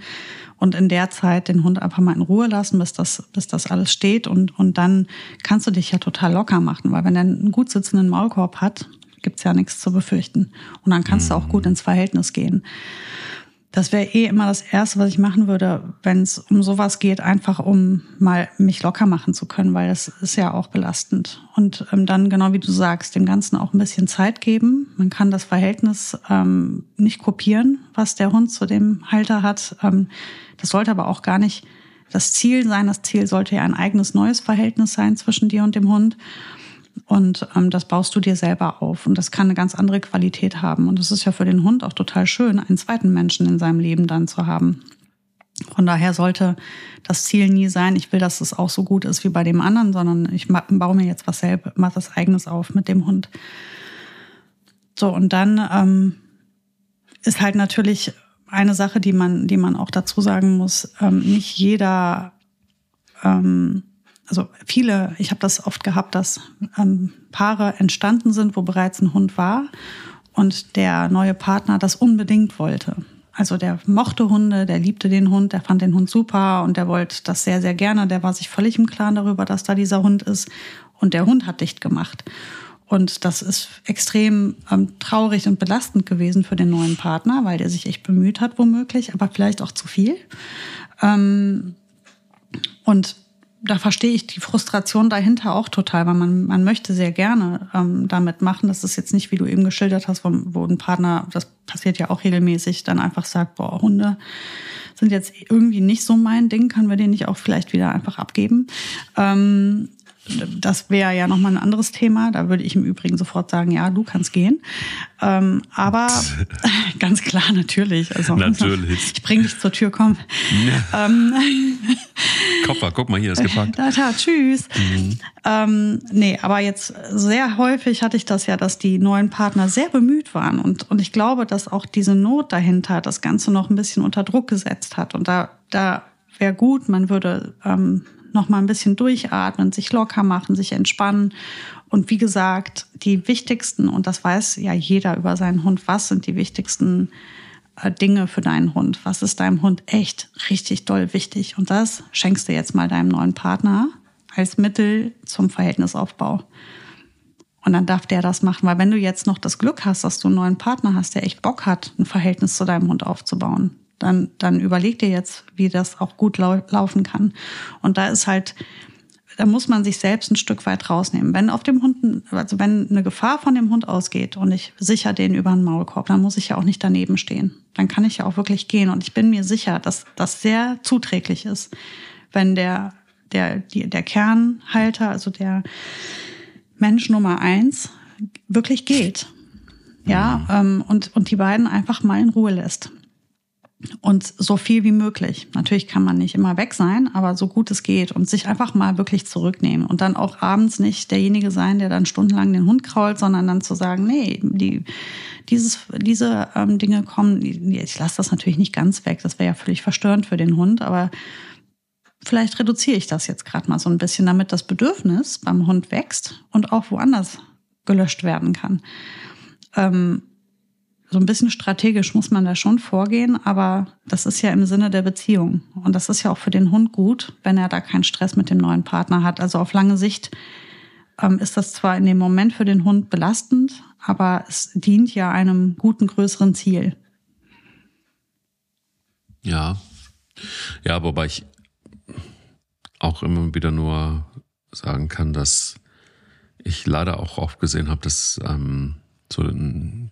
und in der Zeit den Hund einfach mal in Ruhe lassen, bis das, bis das alles steht. Und, und dann kannst du dich ja total locker machen, weil wenn er einen gut sitzenden Maulkorb hat, gibt's ja nichts zu befürchten. Und dann kannst mhm. du auch gut mhm. ins Verhältnis gehen. Das wäre eh immer das Erste, was ich machen würde, wenn es um sowas geht, einfach um mal mich locker machen zu können, weil das ist ja auch belastend. Und ähm, dann, genau wie du sagst, dem Ganzen auch ein bisschen Zeit geben. Man kann das Verhältnis ähm, nicht kopieren, was der Hund zu dem Halter hat. Ähm, das sollte aber auch gar nicht das Ziel sein. Das Ziel sollte ja ein eigenes neues Verhältnis sein zwischen dir und dem Hund. Und ähm, das baust du dir selber auf. Und das kann eine ganz andere Qualität haben. Und es ist ja für den Hund auch total schön, einen zweiten Menschen in seinem Leben dann zu haben. Von daher sollte das Ziel nie sein, ich will, dass es auch so gut ist wie bei dem anderen, sondern ich baue mir jetzt was selber, mache was eigenes auf mit dem Hund. So, und dann ähm, ist halt natürlich eine Sache, die man, die man auch dazu sagen muss, ähm, nicht jeder ähm, also viele, ich habe das oft gehabt, dass ähm, Paare entstanden sind, wo bereits ein Hund war und der neue Partner das unbedingt wollte. Also der mochte Hunde, der liebte den Hund, der fand den Hund super und der wollte das sehr, sehr gerne. Der war sich völlig im Klaren darüber, dass da dieser Hund ist. Und der Hund hat dicht gemacht. Und das ist extrem ähm, traurig und belastend gewesen für den neuen Partner, weil der sich echt bemüht hat, womöglich, aber vielleicht auch zu viel. Ähm, und da verstehe ich die Frustration dahinter auch total, weil man, man möchte sehr gerne ähm, damit machen. Das ist jetzt nicht, wie du eben geschildert hast, wo, wo ein Partner, das passiert ja auch regelmäßig, dann einfach sagt, boah, Hunde sind jetzt irgendwie nicht so mein Ding, können wir den nicht auch vielleicht wieder einfach abgeben. Ähm, das wäre ja nochmal ein anderes Thema. Da würde ich im Übrigen sofort sagen, ja, du kannst gehen. Ähm, aber ganz klar, natürlich. Also, natürlich. Ich bringe dich zur Tür, komm. Ja. Ähm, Koffer, guck mal, hier ist gepackt. Da, da, tschüss. Mhm. Ähm, nee, aber jetzt sehr häufig hatte ich das ja, dass die neuen Partner sehr bemüht waren. Und, und ich glaube, dass auch diese Not dahinter das Ganze noch ein bisschen unter Druck gesetzt hat. Und da, da wäre gut, man würde ähm, noch mal ein bisschen durchatmen, sich locker machen, sich entspannen. Und wie gesagt, die wichtigsten, und das weiß ja jeder über seinen Hund, was sind die wichtigsten äh, Dinge für deinen Hund? Was ist deinem Hund echt richtig doll wichtig? Und das schenkst du jetzt mal deinem neuen Partner als Mittel zum Verhältnisaufbau. Und dann darf der das machen, weil wenn du jetzt noch das Glück hast, dass du einen neuen Partner hast, der echt Bock hat, ein Verhältnis zu deinem Hund aufzubauen, dann, dann überleg dir jetzt, wie das auch gut lau laufen kann. Und da ist halt, da muss man sich selbst ein Stück weit rausnehmen. Wenn auf dem Hund, also wenn eine Gefahr von dem Hund ausgeht und ich sicher den über den Maulkorb, dann muss ich ja auch nicht daneben stehen. Dann kann ich ja auch wirklich gehen. Und ich bin mir sicher, dass das sehr zuträglich ist, wenn der, der, die, der Kernhalter, also der Mensch Nummer eins, wirklich geht. Ja, mhm. ähm, und, und die beiden einfach mal in Ruhe lässt und so viel wie möglich. Natürlich kann man nicht immer weg sein, aber so gut es geht und sich einfach mal wirklich zurücknehmen und dann auch abends nicht derjenige sein, der dann stundenlang den Hund krault, sondern dann zu sagen, nee, die, dieses, diese ähm, Dinge kommen, ich lasse das natürlich nicht ganz weg, das wäre ja völlig verstörend für den Hund, aber vielleicht reduziere ich das jetzt gerade mal so ein bisschen, damit das Bedürfnis beim Hund wächst und auch woanders gelöscht werden kann. Ähm, so ein bisschen strategisch muss man da schon vorgehen, aber das ist ja im Sinne der Beziehung. Und das ist ja auch für den Hund gut, wenn er da keinen Stress mit dem neuen Partner hat. Also auf lange Sicht ähm, ist das zwar in dem Moment für den Hund belastend, aber es dient ja einem guten, größeren Ziel. Ja. Ja, wobei ich auch immer wieder nur sagen kann, dass ich leider auch oft gesehen habe, dass ähm, so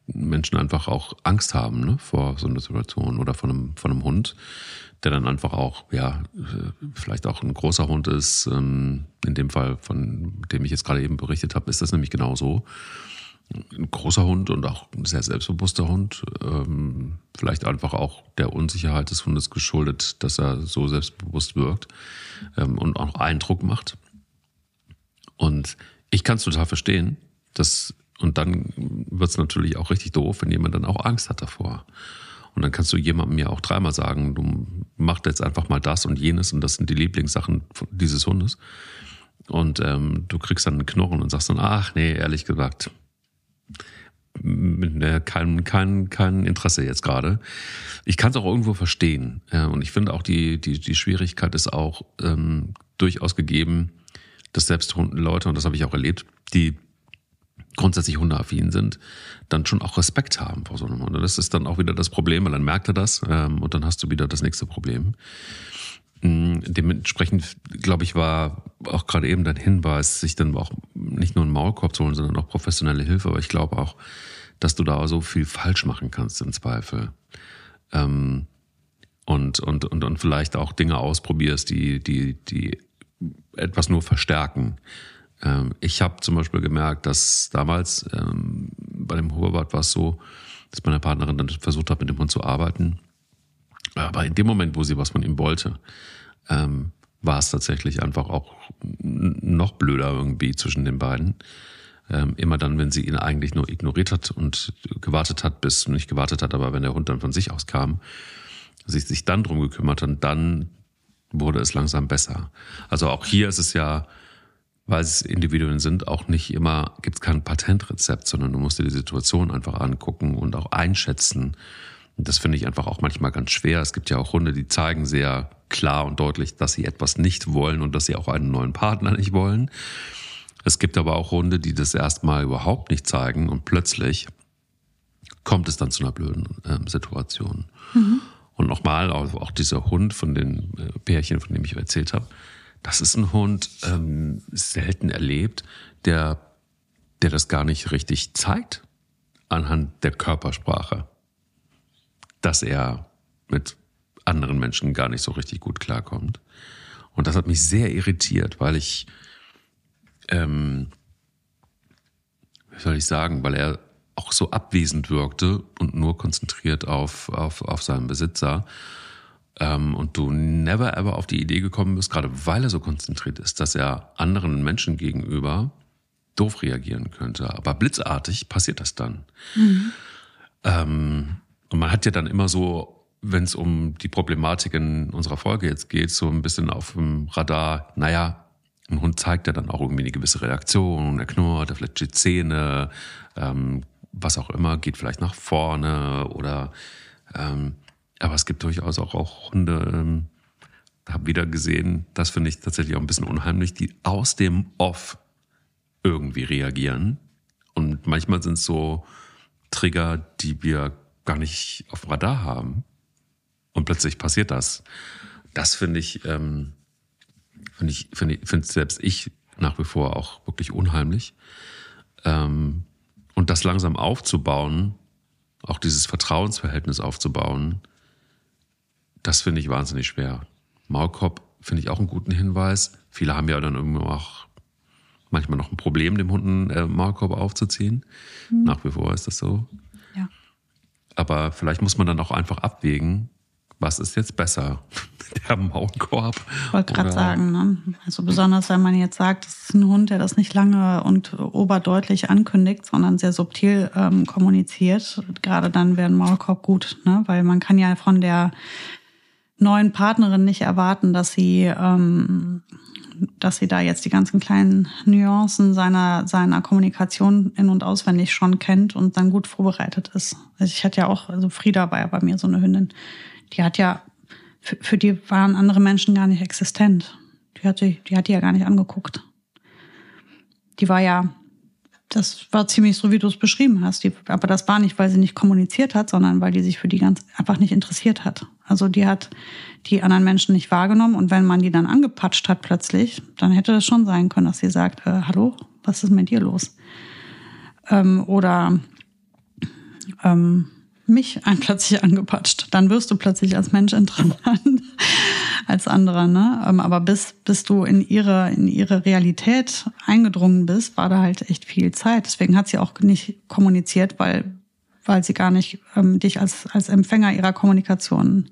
Menschen einfach auch Angst haben ne, vor so einer Situation oder von einem, von einem Hund, der dann einfach auch, ja, vielleicht auch ein großer Hund ist. Ähm, in dem Fall, von dem ich jetzt gerade eben berichtet habe, ist das nämlich genauso. Ein großer Hund und auch ein sehr selbstbewusster Hund. Ähm, vielleicht einfach auch der Unsicherheit des Hundes geschuldet, dass er so selbstbewusst wirkt ähm, und auch Eindruck macht. Und ich kann es total verstehen, dass und dann wird es natürlich auch richtig doof, wenn jemand dann auch Angst hat davor. Und dann kannst du jemandem ja auch dreimal sagen, du machst jetzt einfach mal das und jenes und das sind die Lieblingssachen dieses Hundes. Und ähm, du kriegst dann einen Knochen und sagst dann, ach nee, ehrlich gesagt, ne, kein, kein, kein Interesse jetzt gerade. Ich kann es auch irgendwo verstehen. Ja, und ich finde auch, die, die, die Schwierigkeit ist auch ähm, durchaus gegeben, dass selbst Leute, und das habe ich auch erlebt, die grundsätzlich hundeaffin sind, dann schon auch Respekt haben vor so einem Hund. Und das ist dann auch wieder das Problem, weil dann merkt er das ähm, und dann hast du wieder das nächste Problem. Mm, dementsprechend, glaube ich, war auch gerade eben dein Hinweis, sich dann auch nicht nur einen Maulkorb zu holen, sondern auch professionelle Hilfe. Aber ich glaube auch, dass du da so viel falsch machen kannst im Zweifel. Ähm, und, und, und, und vielleicht auch Dinge ausprobierst, die, die, die etwas nur verstärken. Ähm, ich habe zum Beispiel gemerkt, dass damals ähm, bei dem Hoverwart war es so, dass meine Partnerin dann versucht hat, mit dem Hund zu arbeiten. Aber in dem Moment, wo sie was von ihm wollte, ähm, war es tatsächlich einfach auch noch blöder irgendwie zwischen den beiden. Ähm, immer dann, wenn sie ihn eigentlich nur ignoriert hat und gewartet hat, bis nicht gewartet hat, aber wenn der Hund dann von sich aus kam, sich, sich dann drum gekümmert hat, dann wurde es langsam besser. Also auch hier ist es ja weil es Individuen sind, auch nicht immer, gibt es kein Patentrezept, sondern du musst dir die Situation einfach angucken und auch einschätzen. Und das finde ich einfach auch manchmal ganz schwer. Es gibt ja auch Hunde, die zeigen sehr klar und deutlich, dass sie etwas nicht wollen und dass sie auch einen neuen Partner nicht wollen. Es gibt aber auch Hunde, die das erstmal überhaupt nicht zeigen und plötzlich kommt es dann zu einer blöden äh, Situation. Mhm. Und nochmal, auch, auch dieser Hund von den äh, Pärchen, von dem ich erzählt habe, das ist ein Hund, ähm, selten erlebt, der, der das gar nicht richtig zeigt anhand der Körpersprache, dass er mit anderen Menschen gar nicht so richtig gut klarkommt. Und das hat mich sehr irritiert, weil ich, ähm, wie soll ich sagen, weil er auch so abwesend wirkte und nur konzentriert auf, auf, auf seinen Besitzer ähm, und du never ever auf die Idee gekommen bist, gerade weil er so konzentriert ist, dass er anderen Menschen gegenüber doof reagieren könnte. Aber blitzartig passiert das dann. Mhm. Ähm, und man hat ja dann immer so wenn es um die Problematik in unserer Folge jetzt geht, so ein bisschen auf dem Radar, naja, ein Hund zeigt ja dann auch irgendwie eine gewisse Reaktion, er knurrt, er fletscht die Zähne, ähm, was auch immer, geht vielleicht nach vorne oder ähm, aber es gibt durchaus auch, auch Hunde, ähm, habe wieder gesehen, das finde ich tatsächlich auch ein bisschen unheimlich, die aus dem Off irgendwie reagieren. Und manchmal sind es so Trigger, die wir gar nicht auf dem Radar haben. Und plötzlich passiert das. Das finde ich, ähm, finde ich, finde ich, finde selbst ich nach wie vor auch wirklich unheimlich. Ähm, und das langsam aufzubauen, auch dieses Vertrauensverhältnis aufzubauen, das finde ich wahnsinnig schwer. Maulkorb finde ich auch einen guten Hinweis. Viele haben ja dann irgendwie auch manchmal noch ein Problem, dem Hund einen äh, Maulkorb aufzuziehen. Mhm. Nach wie vor ist das so. Ja. Aber vielleicht muss man dann auch einfach abwägen, was ist jetzt besser? Der Maulkorb? Ich wollte gerade sagen, ne? also besonders wenn man jetzt sagt, es ist ein Hund, der das nicht lange und oberdeutlich ankündigt, sondern sehr subtil ähm, kommuniziert, gerade dann wäre ein Maulkorb gut, ne? weil man kann ja von der neuen Partnerin nicht erwarten, dass sie, ähm, dass sie da jetzt die ganzen kleinen Nuancen seiner, seiner Kommunikation in- und auswendig schon kennt und dann gut vorbereitet ist. Also ich hatte ja auch, also Frieda war ja bei mir so eine Hündin, die hat ja, für, für die waren andere Menschen gar nicht existent. Die hat die, die hat die ja gar nicht angeguckt. Die war ja das war ziemlich so, wie du es beschrieben hast. Die, aber das war nicht, weil sie nicht kommuniziert hat, sondern weil die sich für die ganz einfach nicht interessiert hat. Also die hat die anderen Menschen nicht wahrgenommen und wenn man die dann angepatscht hat plötzlich, dann hätte das schon sein können, dass sie sagt, äh, hallo, was ist mit dir los? Ähm, oder ähm, mich ein plötzlich angepatscht. Dann wirst du plötzlich als Mensch interessant als anderer, ne? Ähm, aber bis, bis du in ihre, in ihre Realität eingedrungen bist, war da halt echt viel Zeit. Deswegen hat sie auch nicht kommuniziert, weil, weil sie gar nicht ähm, dich als, als Empfänger ihrer Kommunikation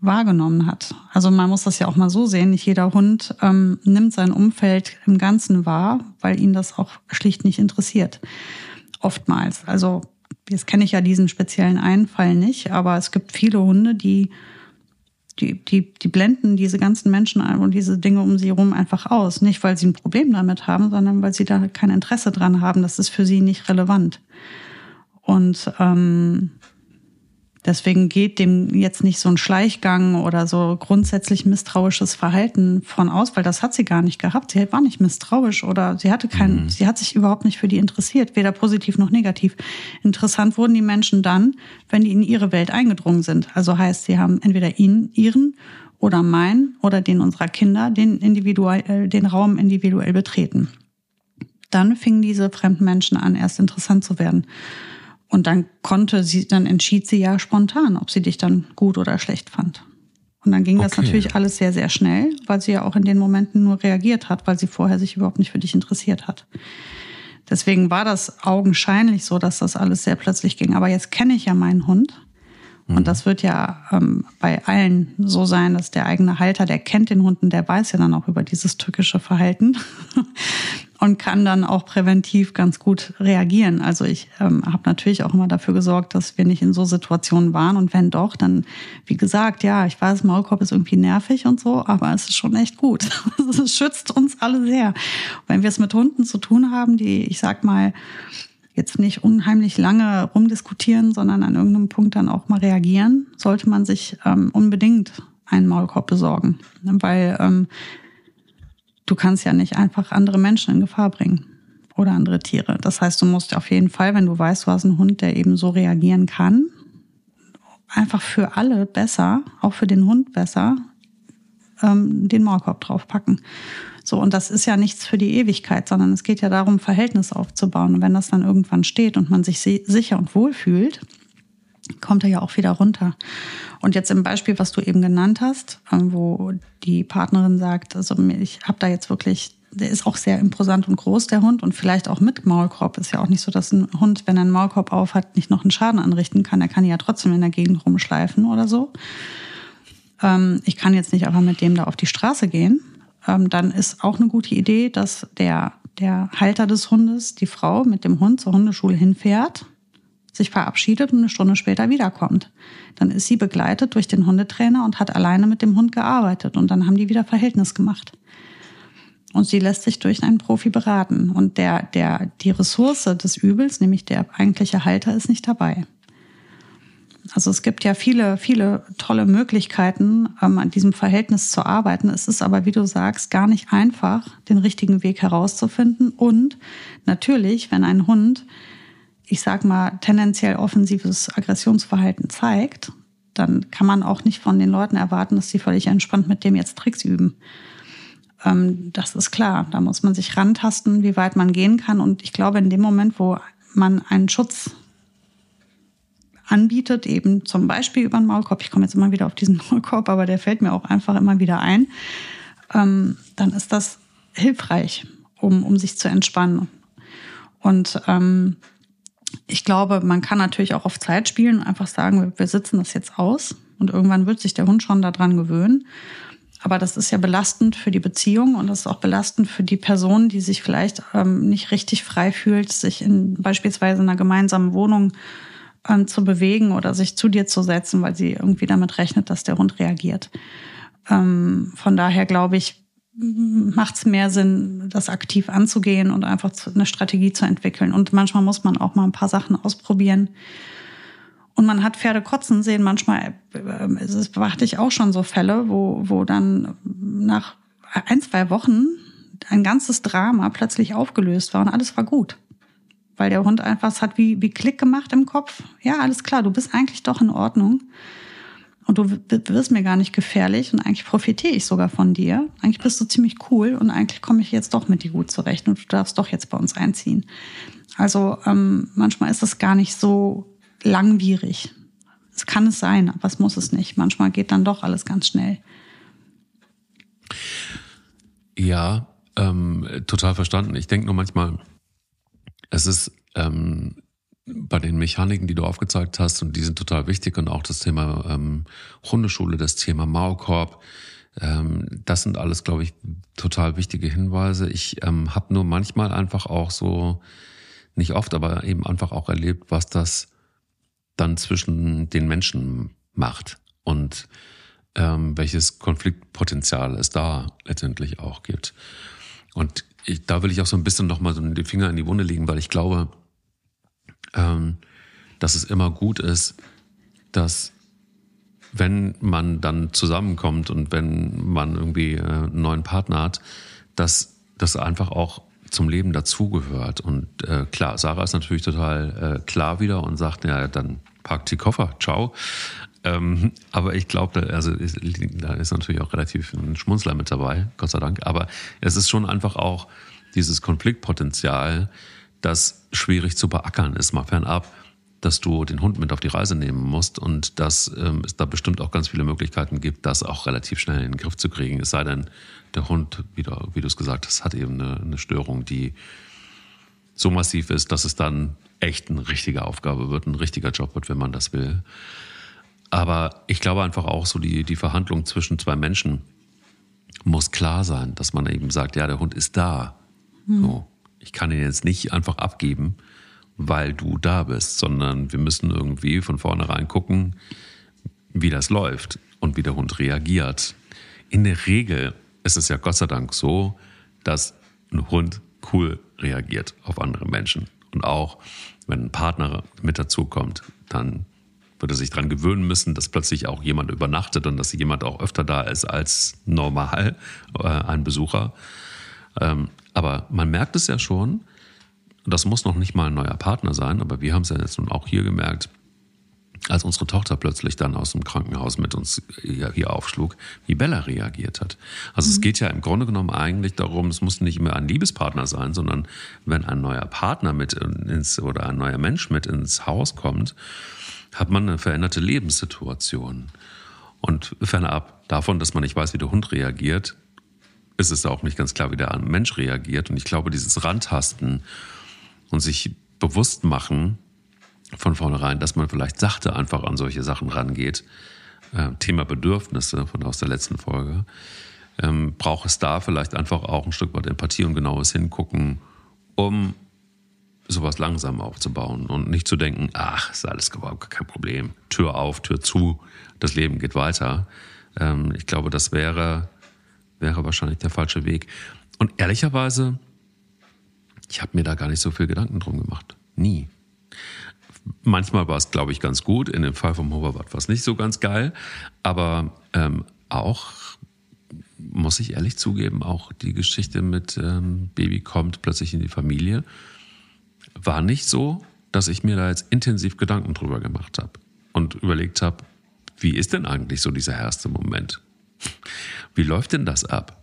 wahrgenommen hat. Also man muss das ja auch mal so sehen, nicht jeder Hund ähm, nimmt sein Umfeld im Ganzen wahr, weil ihn das auch schlicht nicht interessiert. Oftmals. Also Jetzt kenne ich ja diesen speziellen Einfall nicht, aber es gibt viele Hunde, die, die, die, die blenden diese ganzen Menschen und diese Dinge um sie herum einfach aus. Nicht, weil sie ein Problem damit haben, sondern weil sie da kein Interesse dran haben. Das ist für sie nicht relevant. Und ähm, Deswegen geht dem jetzt nicht so ein Schleichgang oder so grundsätzlich misstrauisches Verhalten von aus, weil das hat sie gar nicht gehabt. Sie war nicht misstrauisch oder sie hatte kein, mhm. sie hat sich überhaupt nicht für die interessiert, weder positiv noch negativ. Interessant wurden die Menschen dann, wenn die in ihre Welt eingedrungen sind. Also heißt, sie haben entweder ihn, ihren oder meinen oder den unserer Kinder den individuell, den Raum individuell betreten. Dann fingen diese fremden Menschen an, erst interessant zu werden. Und dann konnte sie, dann entschied sie ja spontan, ob sie dich dann gut oder schlecht fand. Und dann ging okay. das natürlich alles sehr, sehr schnell, weil sie ja auch in den Momenten nur reagiert hat, weil sie vorher sich überhaupt nicht für dich interessiert hat. Deswegen war das augenscheinlich so, dass das alles sehr plötzlich ging. Aber jetzt kenne ich ja meinen Hund. Und mhm. das wird ja ähm, bei allen so sein, dass der eigene Halter, der kennt den Hunden, der weiß ja dann auch über dieses tückische Verhalten und kann dann auch präventiv ganz gut reagieren. Also ich ähm, habe natürlich auch immer dafür gesorgt, dass wir nicht in so Situationen waren. Und wenn doch, dann, wie gesagt, ja, ich weiß, Maulkorb ist irgendwie nervig und so, aber es ist schon echt gut. Es schützt uns alle sehr. Wenn wir es mit Hunden zu tun haben, die, ich sag mal, jetzt nicht unheimlich lange rumdiskutieren, sondern an irgendeinem Punkt dann auch mal reagieren, sollte man sich ähm, unbedingt einen Maulkorb besorgen. Weil ähm, du kannst ja nicht einfach andere Menschen in Gefahr bringen oder andere Tiere. Das heißt, du musst auf jeden Fall, wenn du weißt, du hast einen Hund, der eben so reagieren kann, einfach für alle besser, auch für den Hund besser, ähm, den Maulkorb draufpacken. So, und das ist ja nichts für die Ewigkeit, sondern es geht ja darum, Verhältnis aufzubauen. Und wenn das dann irgendwann steht und man sich sicher und wohl fühlt, kommt er ja auch wieder runter. Und jetzt im Beispiel, was du eben genannt hast, ähm, wo die Partnerin sagt, also ich habe da jetzt wirklich, der ist auch sehr imposant und groß, der Hund, und vielleicht auch mit Maulkorb. Ist ja auch nicht so, dass ein Hund, wenn er einen Maulkorb auf hat, nicht noch einen Schaden anrichten kann. Er kann ja trotzdem in der Gegend rumschleifen oder so. Ähm, ich kann jetzt nicht einfach mit dem da auf die Straße gehen. Ähm, dann ist auch eine gute Idee, dass der, der Halter des Hundes, die Frau mit dem Hund zur Hundeschule hinfährt sich verabschiedet und eine Stunde später wiederkommt. Dann ist sie begleitet durch den Hundetrainer und hat alleine mit dem Hund gearbeitet und dann haben die wieder Verhältnis gemacht. Und sie lässt sich durch einen Profi beraten. Und der, der, die Ressource des Übels, nämlich der eigentliche Halter, ist nicht dabei. Also es gibt ja viele, viele tolle Möglichkeiten, ähm, an diesem Verhältnis zu arbeiten. Es ist aber, wie du sagst, gar nicht einfach, den richtigen Weg herauszufinden. Und natürlich, wenn ein Hund, ich sag mal, tendenziell offensives Aggressionsverhalten zeigt, dann kann man auch nicht von den Leuten erwarten, dass sie völlig entspannt mit dem jetzt Tricks üben. Ähm, das ist klar. Da muss man sich rantasten, wie weit man gehen kann. Und ich glaube, in dem Moment, wo man einen Schutz anbietet, eben zum Beispiel über den Maulkorb, ich komme jetzt immer wieder auf diesen Maulkorb, aber der fällt mir auch einfach immer wieder ein, ähm, dann ist das hilfreich, um, um sich zu entspannen. Und ähm, ich glaube, man kann natürlich auch auf Zeit spielen und einfach sagen, wir sitzen das jetzt aus und irgendwann wird sich der Hund schon daran gewöhnen. Aber das ist ja belastend für die Beziehung und das ist auch belastend für die Person, die sich vielleicht ähm, nicht richtig frei fühlt, sich in beispielsweise in einer gemeinsamen Wohnung ähm, zu bewegen oder sich zu dir zu setzen, weil sie irgendwie damit rechnet, dass der Hund reagiert. Ähm, von daher glaube ich, macht es mehr Sinn, das aktiv anzugehen und einfach eine Strategie zu entwickeln. Und manchmal muss man auch mal ein paar Sachen ausprobieren und man hat Pferde kotzen sehen. Manchmal äh, es hatte ich auch schon so Fälle, wo, wo dann nach ein, zwei Wochen ein ganzes Drama plötzlich aufgelöst war und alles war gut. Weil der Hund einfach, es hat wie, wie Klick gemacht im Kopf. Ja, alles klar, du bist eigentlich doch in Ordnung. Und du wirst mir gar nicht gefährlich und eigentlich profitiere ich sogar von dir. Eigentlich bist du ziemlich cool und eigentlich komme ich jetzt doch mit dir gut zurecht und du darfst doch jetzt bei uns einziehen. Also ähm, manchmal ist es gar nicht so langwierig. Es kann es sein, aber es muss es nicht. Manchmal geht dann doch alles ganz schnell. Ja, ähm, total verstanden. Ich denke nur manchmal, es ist ähm, bei den Mechaniken, die du aufgezeigt hast, und die sind total wichtig, und auch das Thema ähm, Hundeschule, das Thema Maulkorb, ähm, das sind alles, glaube ich, total wichtige Hinweise. Ich ähm, habe nur manchmal einfach auch so, nicht oft, aber eben einfach auch erlebt, was das dann zwischen den Menschen macht und ähm, welches Konfliktpotenzial es da letztendlich auch gibt. Und ich, da will ich auch so ein bisschen nochmal so den Finger in die Wunde legen, weil ich glaube, ähm, dass es immer gut ist, dass wenn man dann zusammenkommt und wenn man irgendwie äh, einen neuen Partner hat, dass das einfach auch zum Leben dazugehört. Und äh, klar, Sarah ist natürlich total äh, klar wieder und sagt, ja, dann packt die Koffer, ciao. Ähm, aber ich glaube, also, da ist natürlich auch relativ ein Schmunzler mit dabei, Gott sei Dank. Aber es ist schon einfach auch dieses Konfliktpotenzial, das schwierig zu beackern ist, mal fernab, dass du den Hund mit auf die Reise nehmen musst und dass ähm, es da bestimmt auch ganz viele Möglichkeiten gibt, das auch relativ schnell in den Griff zu kriegen. Es sei denn, der Hund, wie du, wie du es gesagt hast, hat eben eine, eine Störung, die so massiv ist, dass es dann echt eine richtige Aufgabe wird, ein richtiger Job wird, wenn man das will. Aber ich glaube einfach auch so, die, die Verhandlung zwischen zwei Menschen muss klar sein, dass man eben sagt, ja, der Hund ist da. Hm. So, ich kann ihn jetzt nicht einfach abgeben, weil du da bist, sondern wir müssen irgendwie von vornherein gucken, wie das läuft und wie der Hund reagiert. In der Regel ist es ja Gott sei Dank so, dass ein Hund cool reagiert auf andere Menschen. Und auch wenn ein Partner mit dazukommt, dann wird er sich daran gewöhnen müssen, dass plötzlich auch jemand übernachtet und dass jemand auch öfter da ist als normal äh, ein Besucher. Ähm, aber man merkt es ja schon, das muss noch nicht mal ein neuer Partner sein, aber wir haben es ja jetzt nun auch hier gemerkt, als unsere Tochter plötzlich dann aus dem Krankenhaus mit uns hier aufschlug, wie Bella reagiert hat. Also mhm. es geht ja im Grunde genommen eigentlich darum, es muss nicht mehr ein Liebespartner sein, sondern wenn ein neuer Partner mit ins oder ein neuer Mensch mit ins Haus kommt, hat man eine veränderte Lebenssituation. Und fernab davon, dass man nicht weiß, wie der Hund reagiert, ist es auch nicht ganz klar, wie der Mensch reagiert. Und ich glaube, dieses Randtasten und sich bewusst machen, von vornherein, dass man vielleicht sachte einfach an solche Sachen rangeht. Äh, Thema Bedürfnisse von aus der letzten Folge. Ähm, braucht es da vielleicht einfach auch ein Stück weit Empathie und genaues Hingucken, um sowas langsam aufzubauen und nicht zu denken, ach, ist alles überhaupt kein Problem. Tür auf, Tür zu, das Leben geht weiter. Ähm, ich glaube, das wäre, wäre wahrscheinlich der falsche Weg. Und ehrlicherweise, ich habe mir da gar nicht so viel Gedanken drum gemacht. Nie. Manchmal war es, glaube ich, ganz gut. In dem Fall vom Hoverboard war es nicht so ganz geil. Aber ähm, auch, muss ich ehrlich zugeben, auch die Geschichte mit ähm, Baby kommt plötzlich in die Familie war nicht so, dass ich mir da jetzt intensiv Gedanken drüber gemacht habe und überlegt habe, wie ist denn eigentlich so dieser erste Moment? Wie läuft denn das ab?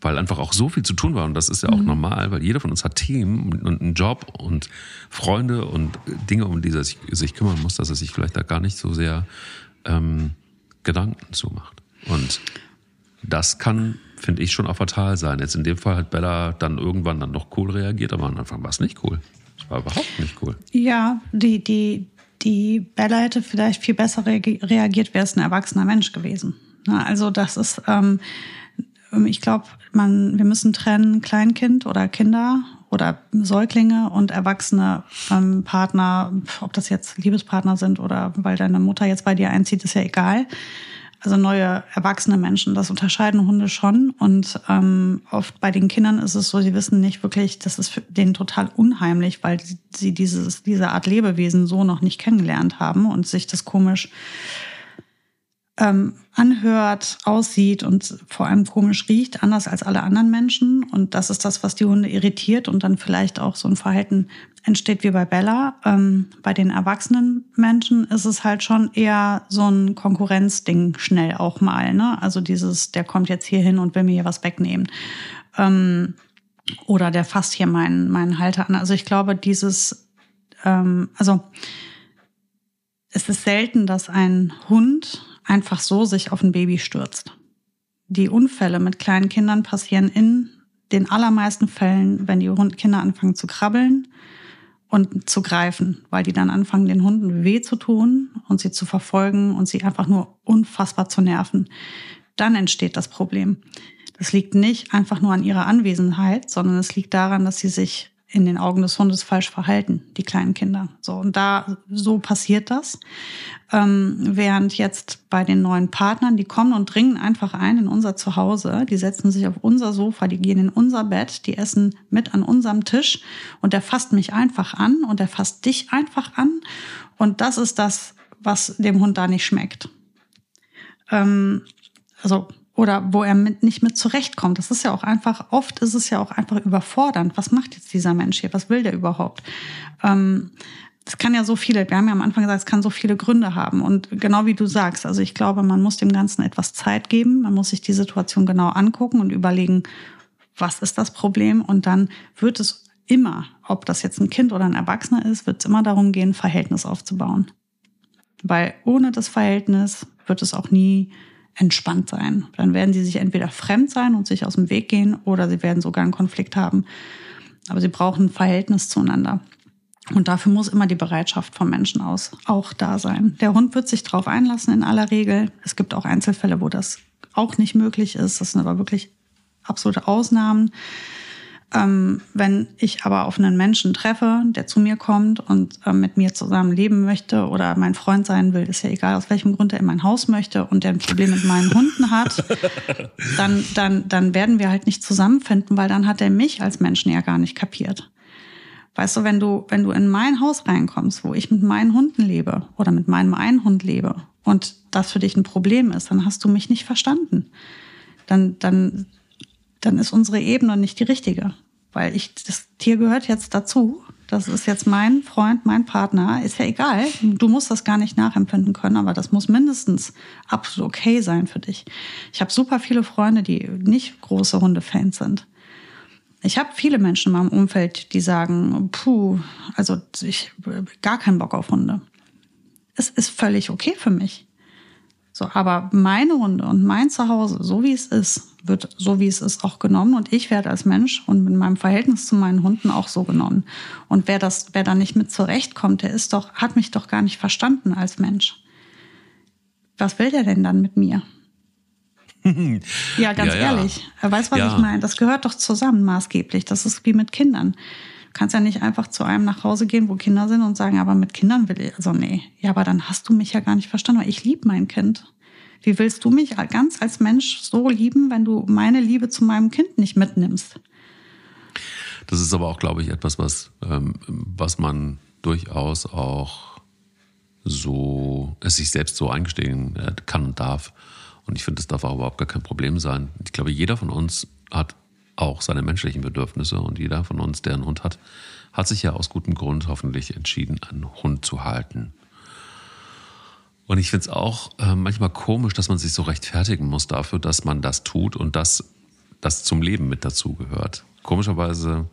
Weil einfach auch so viel zu tun war und das ist ja auch mhm. normal, weil jeder von uns hat Themen und einen Job und Freunde und Dinge, um die er sich, sich kümmern muss, dass er sich vielleicht da gar nicht so sehr ähm, Gedanken zu macht. Und das kann finde ich schon auch fatal sein. Jetzt in dem Fall hat Bella dann irgendwann dann noch cool reagiert, aber am Anfang war es nicht cool. Es war überhaupt nicht cool. Ja, die, die, die Bella hätte vielleicht viel besser reagiert, wäre es ein erwachsener Mensch gewesen. Also das ist, ähm, ich glaube, man, wir müssen trennen Kleinkind oder Kinder oder Säuglinge und erwachsene ähm, Partner, ob das jetzt Liebespartner sind oder weil deine Mutter jetzt bei dir einzieht, ist ja egal also neue erwachsene Menschen. Das unterscheiden Hunde schon. Und ähm, oft bei den Kindern ist es so, sie wissen nicht wirklich, das ist für denen total unheimlich, weil sie dieses, diese Art Lebewesen so noch nicht kennengelernt haben und sich das komisch ähm, anhört, aussieht und vor allem komisch riecht, anders als alle anderen Menschen. Und das ist das, was die Hunde irritiert und dann vielleicht auch so ein Verhalten entsteht wie bei Bella. Ähm, bei den erwachsenen Menschen ist es halt schon eher so ein Konkurrenzding schnell auch mal. Ne? Also dieses, der kommt jetzt hier hin und will mir hier was wegnehmen. Ähm, oder der fasst hier meinen, meinen Halter an. Also ich glaube, dieses, ähm, also es ist selten, dass ein Hund einfach so sich auf ein Baby stürzt. Die Unfälle mit kleinen Kindern passieren in den allermeisten Fällen, wenn die Kinder anfangen zu krabbeln und zu greifen, weil die dann anfangen, den Hunden weh zu tun und sie zu verfolgen und sie einfach nur unfassbar zu nerven. Dann entsteht das Problem. Das liegt nicht einfach nur an ihrer Anwesenheit, sondern es liegt daran, dass sie sich in den Augen des Hundes falsch verhalten, die kleinen Kinder. So, und da, so passiert das. Ähm, während jetzt bei den neuen Partnern, die kommen und dringen einfach ein in unser Zuhause, die setzen sich auf unser Sofa, die gehen in unser Bett, die essen mit an unserem Tisch und der fasst mich einfach an und der fasst dich einfach an. Und das ist das, was dem Hund da nicht schmeckt. Ähm, also oder wo er mit, nicht mit zurechtkommt. Das ist ja auch einfach, oft ist es ja auch einfach überfordernd. Was macht jetzt dieser Mensch hier? Was will der überhaupt? Ähm, es kann ja so viele, wir haben ja am Anfang gesagt, es kann so viele Gründe haben. Und genau wie du sagst, also ich glaube, man muss dem Ganzen etwas Zeit geben. Man muss sich die Situation genau angucken und überlegen, was ist das Problem? Und dann wird es immer, ob das jetzt ein Kind oder ein Erwachsener ist, wird es immer darum gehen, Verhältnis aufzubauen. Weil ohne das Verhältnis wird es auch nie entspannt sein. Dann werden sie sich entweder fremd sein und sich aus dem Weg gehen oder sie werden sogar einen Konflikt haben. Aber sie brauchen ein Verhältnis zueinander. Und dafür muss immer die Bereitschaft vom Menschen aus auch da sein. Der Hund wird sich darauf einlassen in aller Regel. Es gibt auch Einzelfälle, wo das auch nicht möglich ist. Das sind aber wirklich absolute Ausnahmen. Ähm, wenn ich aber auf einen Menschen treffe, der zu mir kommt und äh, mit mir zusammen leben möchte oder mein Freund sein will, ist ja egal, aus welchem Grund er in mein Haus möchte und der ein Problem mit meinen Hunden hat, dann, dann, dann werden wir halt nicht zusammenfinden, weil dann hat er mich als Menschen ja gar nicht kapiert. Weißt du, wenn du, wenn du in mein Haus reinkommst, wo ich mit meinen Hunden lebe oder mit meinem einen Hund lebe und das für dich ein Problem ist, dann hast du mich nicht verstanden. Dann, dann, dann ist unsere Ebene nicht die richtige weil ich, das Tier gehört jetzt dazu. Das ist jetzt mein Freund, mein Partner. Ist ja egal. Du musst das gar nicht nachempfinden können, aber das muss mindestens absolut okay sein für dich. Ich habe super viele Freunde, die nicht große Hundefans sind. Ich habe viele Menschen in meinem Umfeld, die sagen, puh, also ich gar keinen Bock auf Hunde. Es ist völlig okay für mich. So, aber meine Hunde und mein Zuhause, so wie es ist, wird so wie es ist auch genommen und ich werde als Mensch und mit meinem Verhältnis zu meinen Hunden auch so genommen. Und wer das, wer da nicht mit zurechtkommt, der ist doch, hat mich doch gar nicht verstanden als Mensch. Was will der denn dann mit mir? ja, ganz ja, ja. ehrlich. Er weiß, was ja. ich meine. Das gehört doch zusammen maßgeblich. Das ist wie mit Kindern. Kannst ja nicht einfach zu einem nach Hause gehen, wo Kinder sind und sagen, aber mit Kindern will ich, also nee. Ja, aber dann hast du mich ja gar nicht verstanden, weil ich liebe mein Kind. Wie willst du mich ganz als Mensch so lieben, wenn du meine Liebe zu meinem Kind nicht mitnimmst? Das ist aber auch, glaube ich, etwas, was, ähm, was man durchaus auch so, es sich selbst so eingestehen äh, kann und darf. Und ich finde, das darf auch überhaupt gar kein Problem sein. Ich glaube, jeder von uns hat auch seine menschlichen Bedürfnisse und jeder von uns, der einen Hund hat, hat sich ja aus gutem Grund hoffentlich entschieden, einen Hund zu halten. Und ich finde es auch äh, manchmal komisch, dass man sich so rechtfertigen muss dafür, dass man das tut und dass das zum Leben mit dazugehört. Komischerweise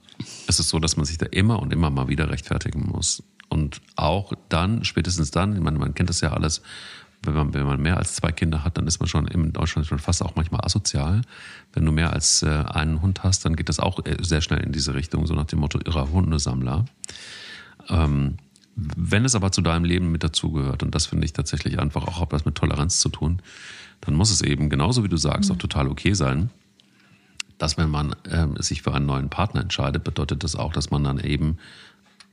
ist es so, dass man sich da immer und immer mal wieder rechtfertigen muss. Und auch dann, spätestens dann, ich meine, man kennt das ja alles, wenn man, wenn man mehr als zwei Kinder hat, dann ist man schon in Deutschland schon fast auch manchmal asozial. Wenn du mehr als äh, einen Hund hast, dann geht das auch äh, sehr schnell in diese Richtung, so nach dem Motto irrer Hundesammler. Ähm, wenn es aber zu deinem Leben mit dazugehört, und das finde ich tatsächlich einfach auch etwas mit Toleranz zu tun, dann muss es eben genauso wie du sagst mhm. auch total okay sein, dass wenn man äh, sich für einen neuen Partner entscheidet, bedeutet das auch, dass man dann eben,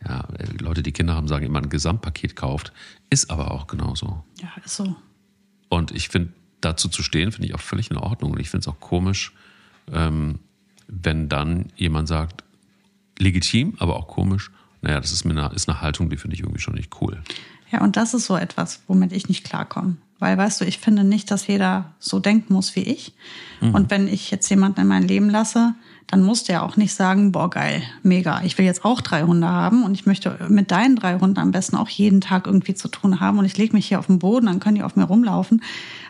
ja, Leute, die Kinder haben, sagen immer ein Gesamtpaket kauft, ist aber auch genauso. Ja, ist so. Und ich finde, dazu zu stehen, finde ich auch völlig in Ordnung. Und ich finde es auch komisch, ähm, wenn dann jemand sagt, legitim, aber auch komisch, naja, das ist, mir eine, ist eine Haltung, die finde ich irgendwie schon nicht cool. Ja, und das ist so etwas, womit ich nicht klarkomme. Weil, weißt du, ich finde nicht, dass jeder so denken muss wie ich. Mhm. Und wenn ich jetzt jemanden in mein Leben lasse, dann muss der auch nicht sagen, boah, geil, mega, ich will jetzt auch drei Hunde haben und ich möchte mit deinen drei Hunden am besten auch jeden Tag irgendwie zu tun haben und ich lege mich hier auf den Boden, dann können die auf mir rumlaufen.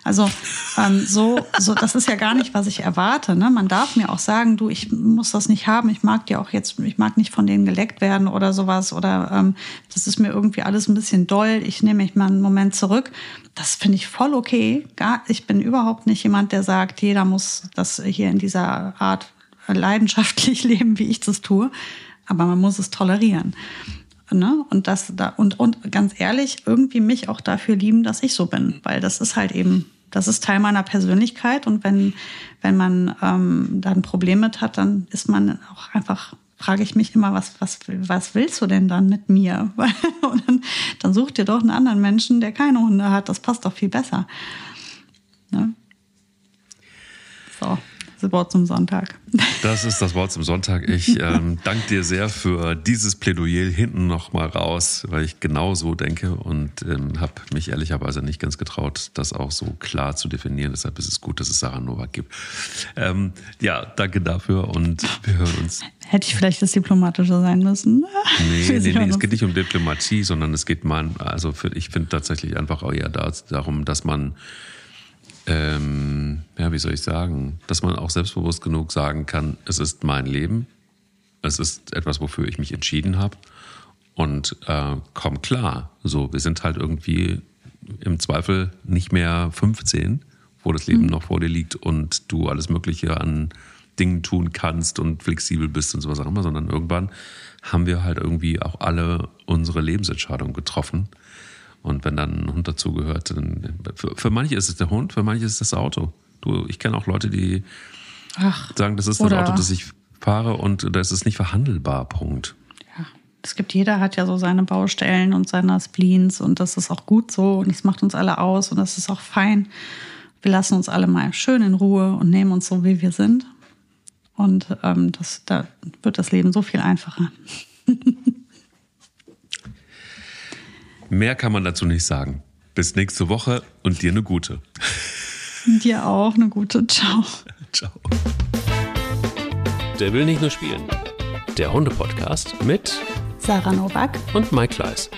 Also ähm, so, so, das ist ja gar nicht, was ich erwarte. Ne? Man darf mir auch sagen, du, ich muss das nicht haben, ich mag dir auch jetzt, ich mag nicht von denen geleckt werden oder sowas oder ähm, das ist mir irgendwie alles ein bisschen doll, ich nehme mich mal einen Moment zurück. Das finde ich voll okay. Gar, ich bin überhaupt nicht jemand, der sagt, jeder muss das hier in dieser Art leidenschaftlich leben, wie ich das tue, aber man muss es tolerieren. Ne? Und das da und und ganz ehrlich irgendwie mich auch dafür lieben, dass ich so bin, weil das ist halt eben das ist Teil meiner Persönlichkeit und wenn wenn man ähm, da ein Problem mit hat, dann ist man auch einfach frage ich mich immer, was, was, was willst du denn dann mit mir? und dann, dann such dir doch einen anderen Menschen, der keine Hunde hat. Das passt doch viel besser. Ne? So das Wort zum Sonntag. Das ist das Wort zum Sonntag. Ich ähm, danke dir sehr für dieses Plädoyer hinten nochmal raus, weil ich genau so denke und ähm, habe mich ehrlicherweise nicht ganz getraut, das auch so klar zu definieren. Deshalb ist es gut, dass es Sarah Novak gibt. Ähm, ja, danke dafür und wir hören uns. Hätte ich vielleicht das Diplomatische sein müssen? Nee, nee, nee, es geht nicht um Diplomatie, sondern es geht mal, also für, ich finde tatsächlich einfach auch eher darum, dass man ähm, ja, wie soll ich sagen, dass man auch selbstbewusst genug sagen kann, es ist mein Leben, es ist etwas, wofür ich mich entschieden habe. Und äh, komm klar, so, wir sind halt irgendwie im Zweifel nicht mehr 15, wo das Leben mhm. noch vor dir liegt und du alles Mögliche an Dingen tun kannst und flexibel bist und sowas auch immer, sondern irgendwann haben wir halt irgendwie auch alle unsere Lebensentscheidungen getroffen und wenn dann ein Hund dazugehört, dann für, für, manche ist es der Hund, für manche ist es das Auto. Du, ich kenne auch Leute, die Ach, sagen, das ist das Auto, das ich fahre und das ist nicht verhandelbar. Punkt. Ja, es gibt jeder hat ja so seine Baustellen und seine Spleens und das ist auch gut so und es macht uns alle aus und das ist auch fein. Wir lassen uns alle mal schön in Ruhe und nehmen uns so, wie wir sind. Und ähm, das, da wird das Leben so viel einfacher. Mehr kann man dazu nicht sagen. Bis nächste Woche und dir eine gute. Dir auch eine gute. Ciao. Ciao. Der will nicht nur spielen. Der Hunde-Podcast mit Sarah Novak und Mike Kleiss.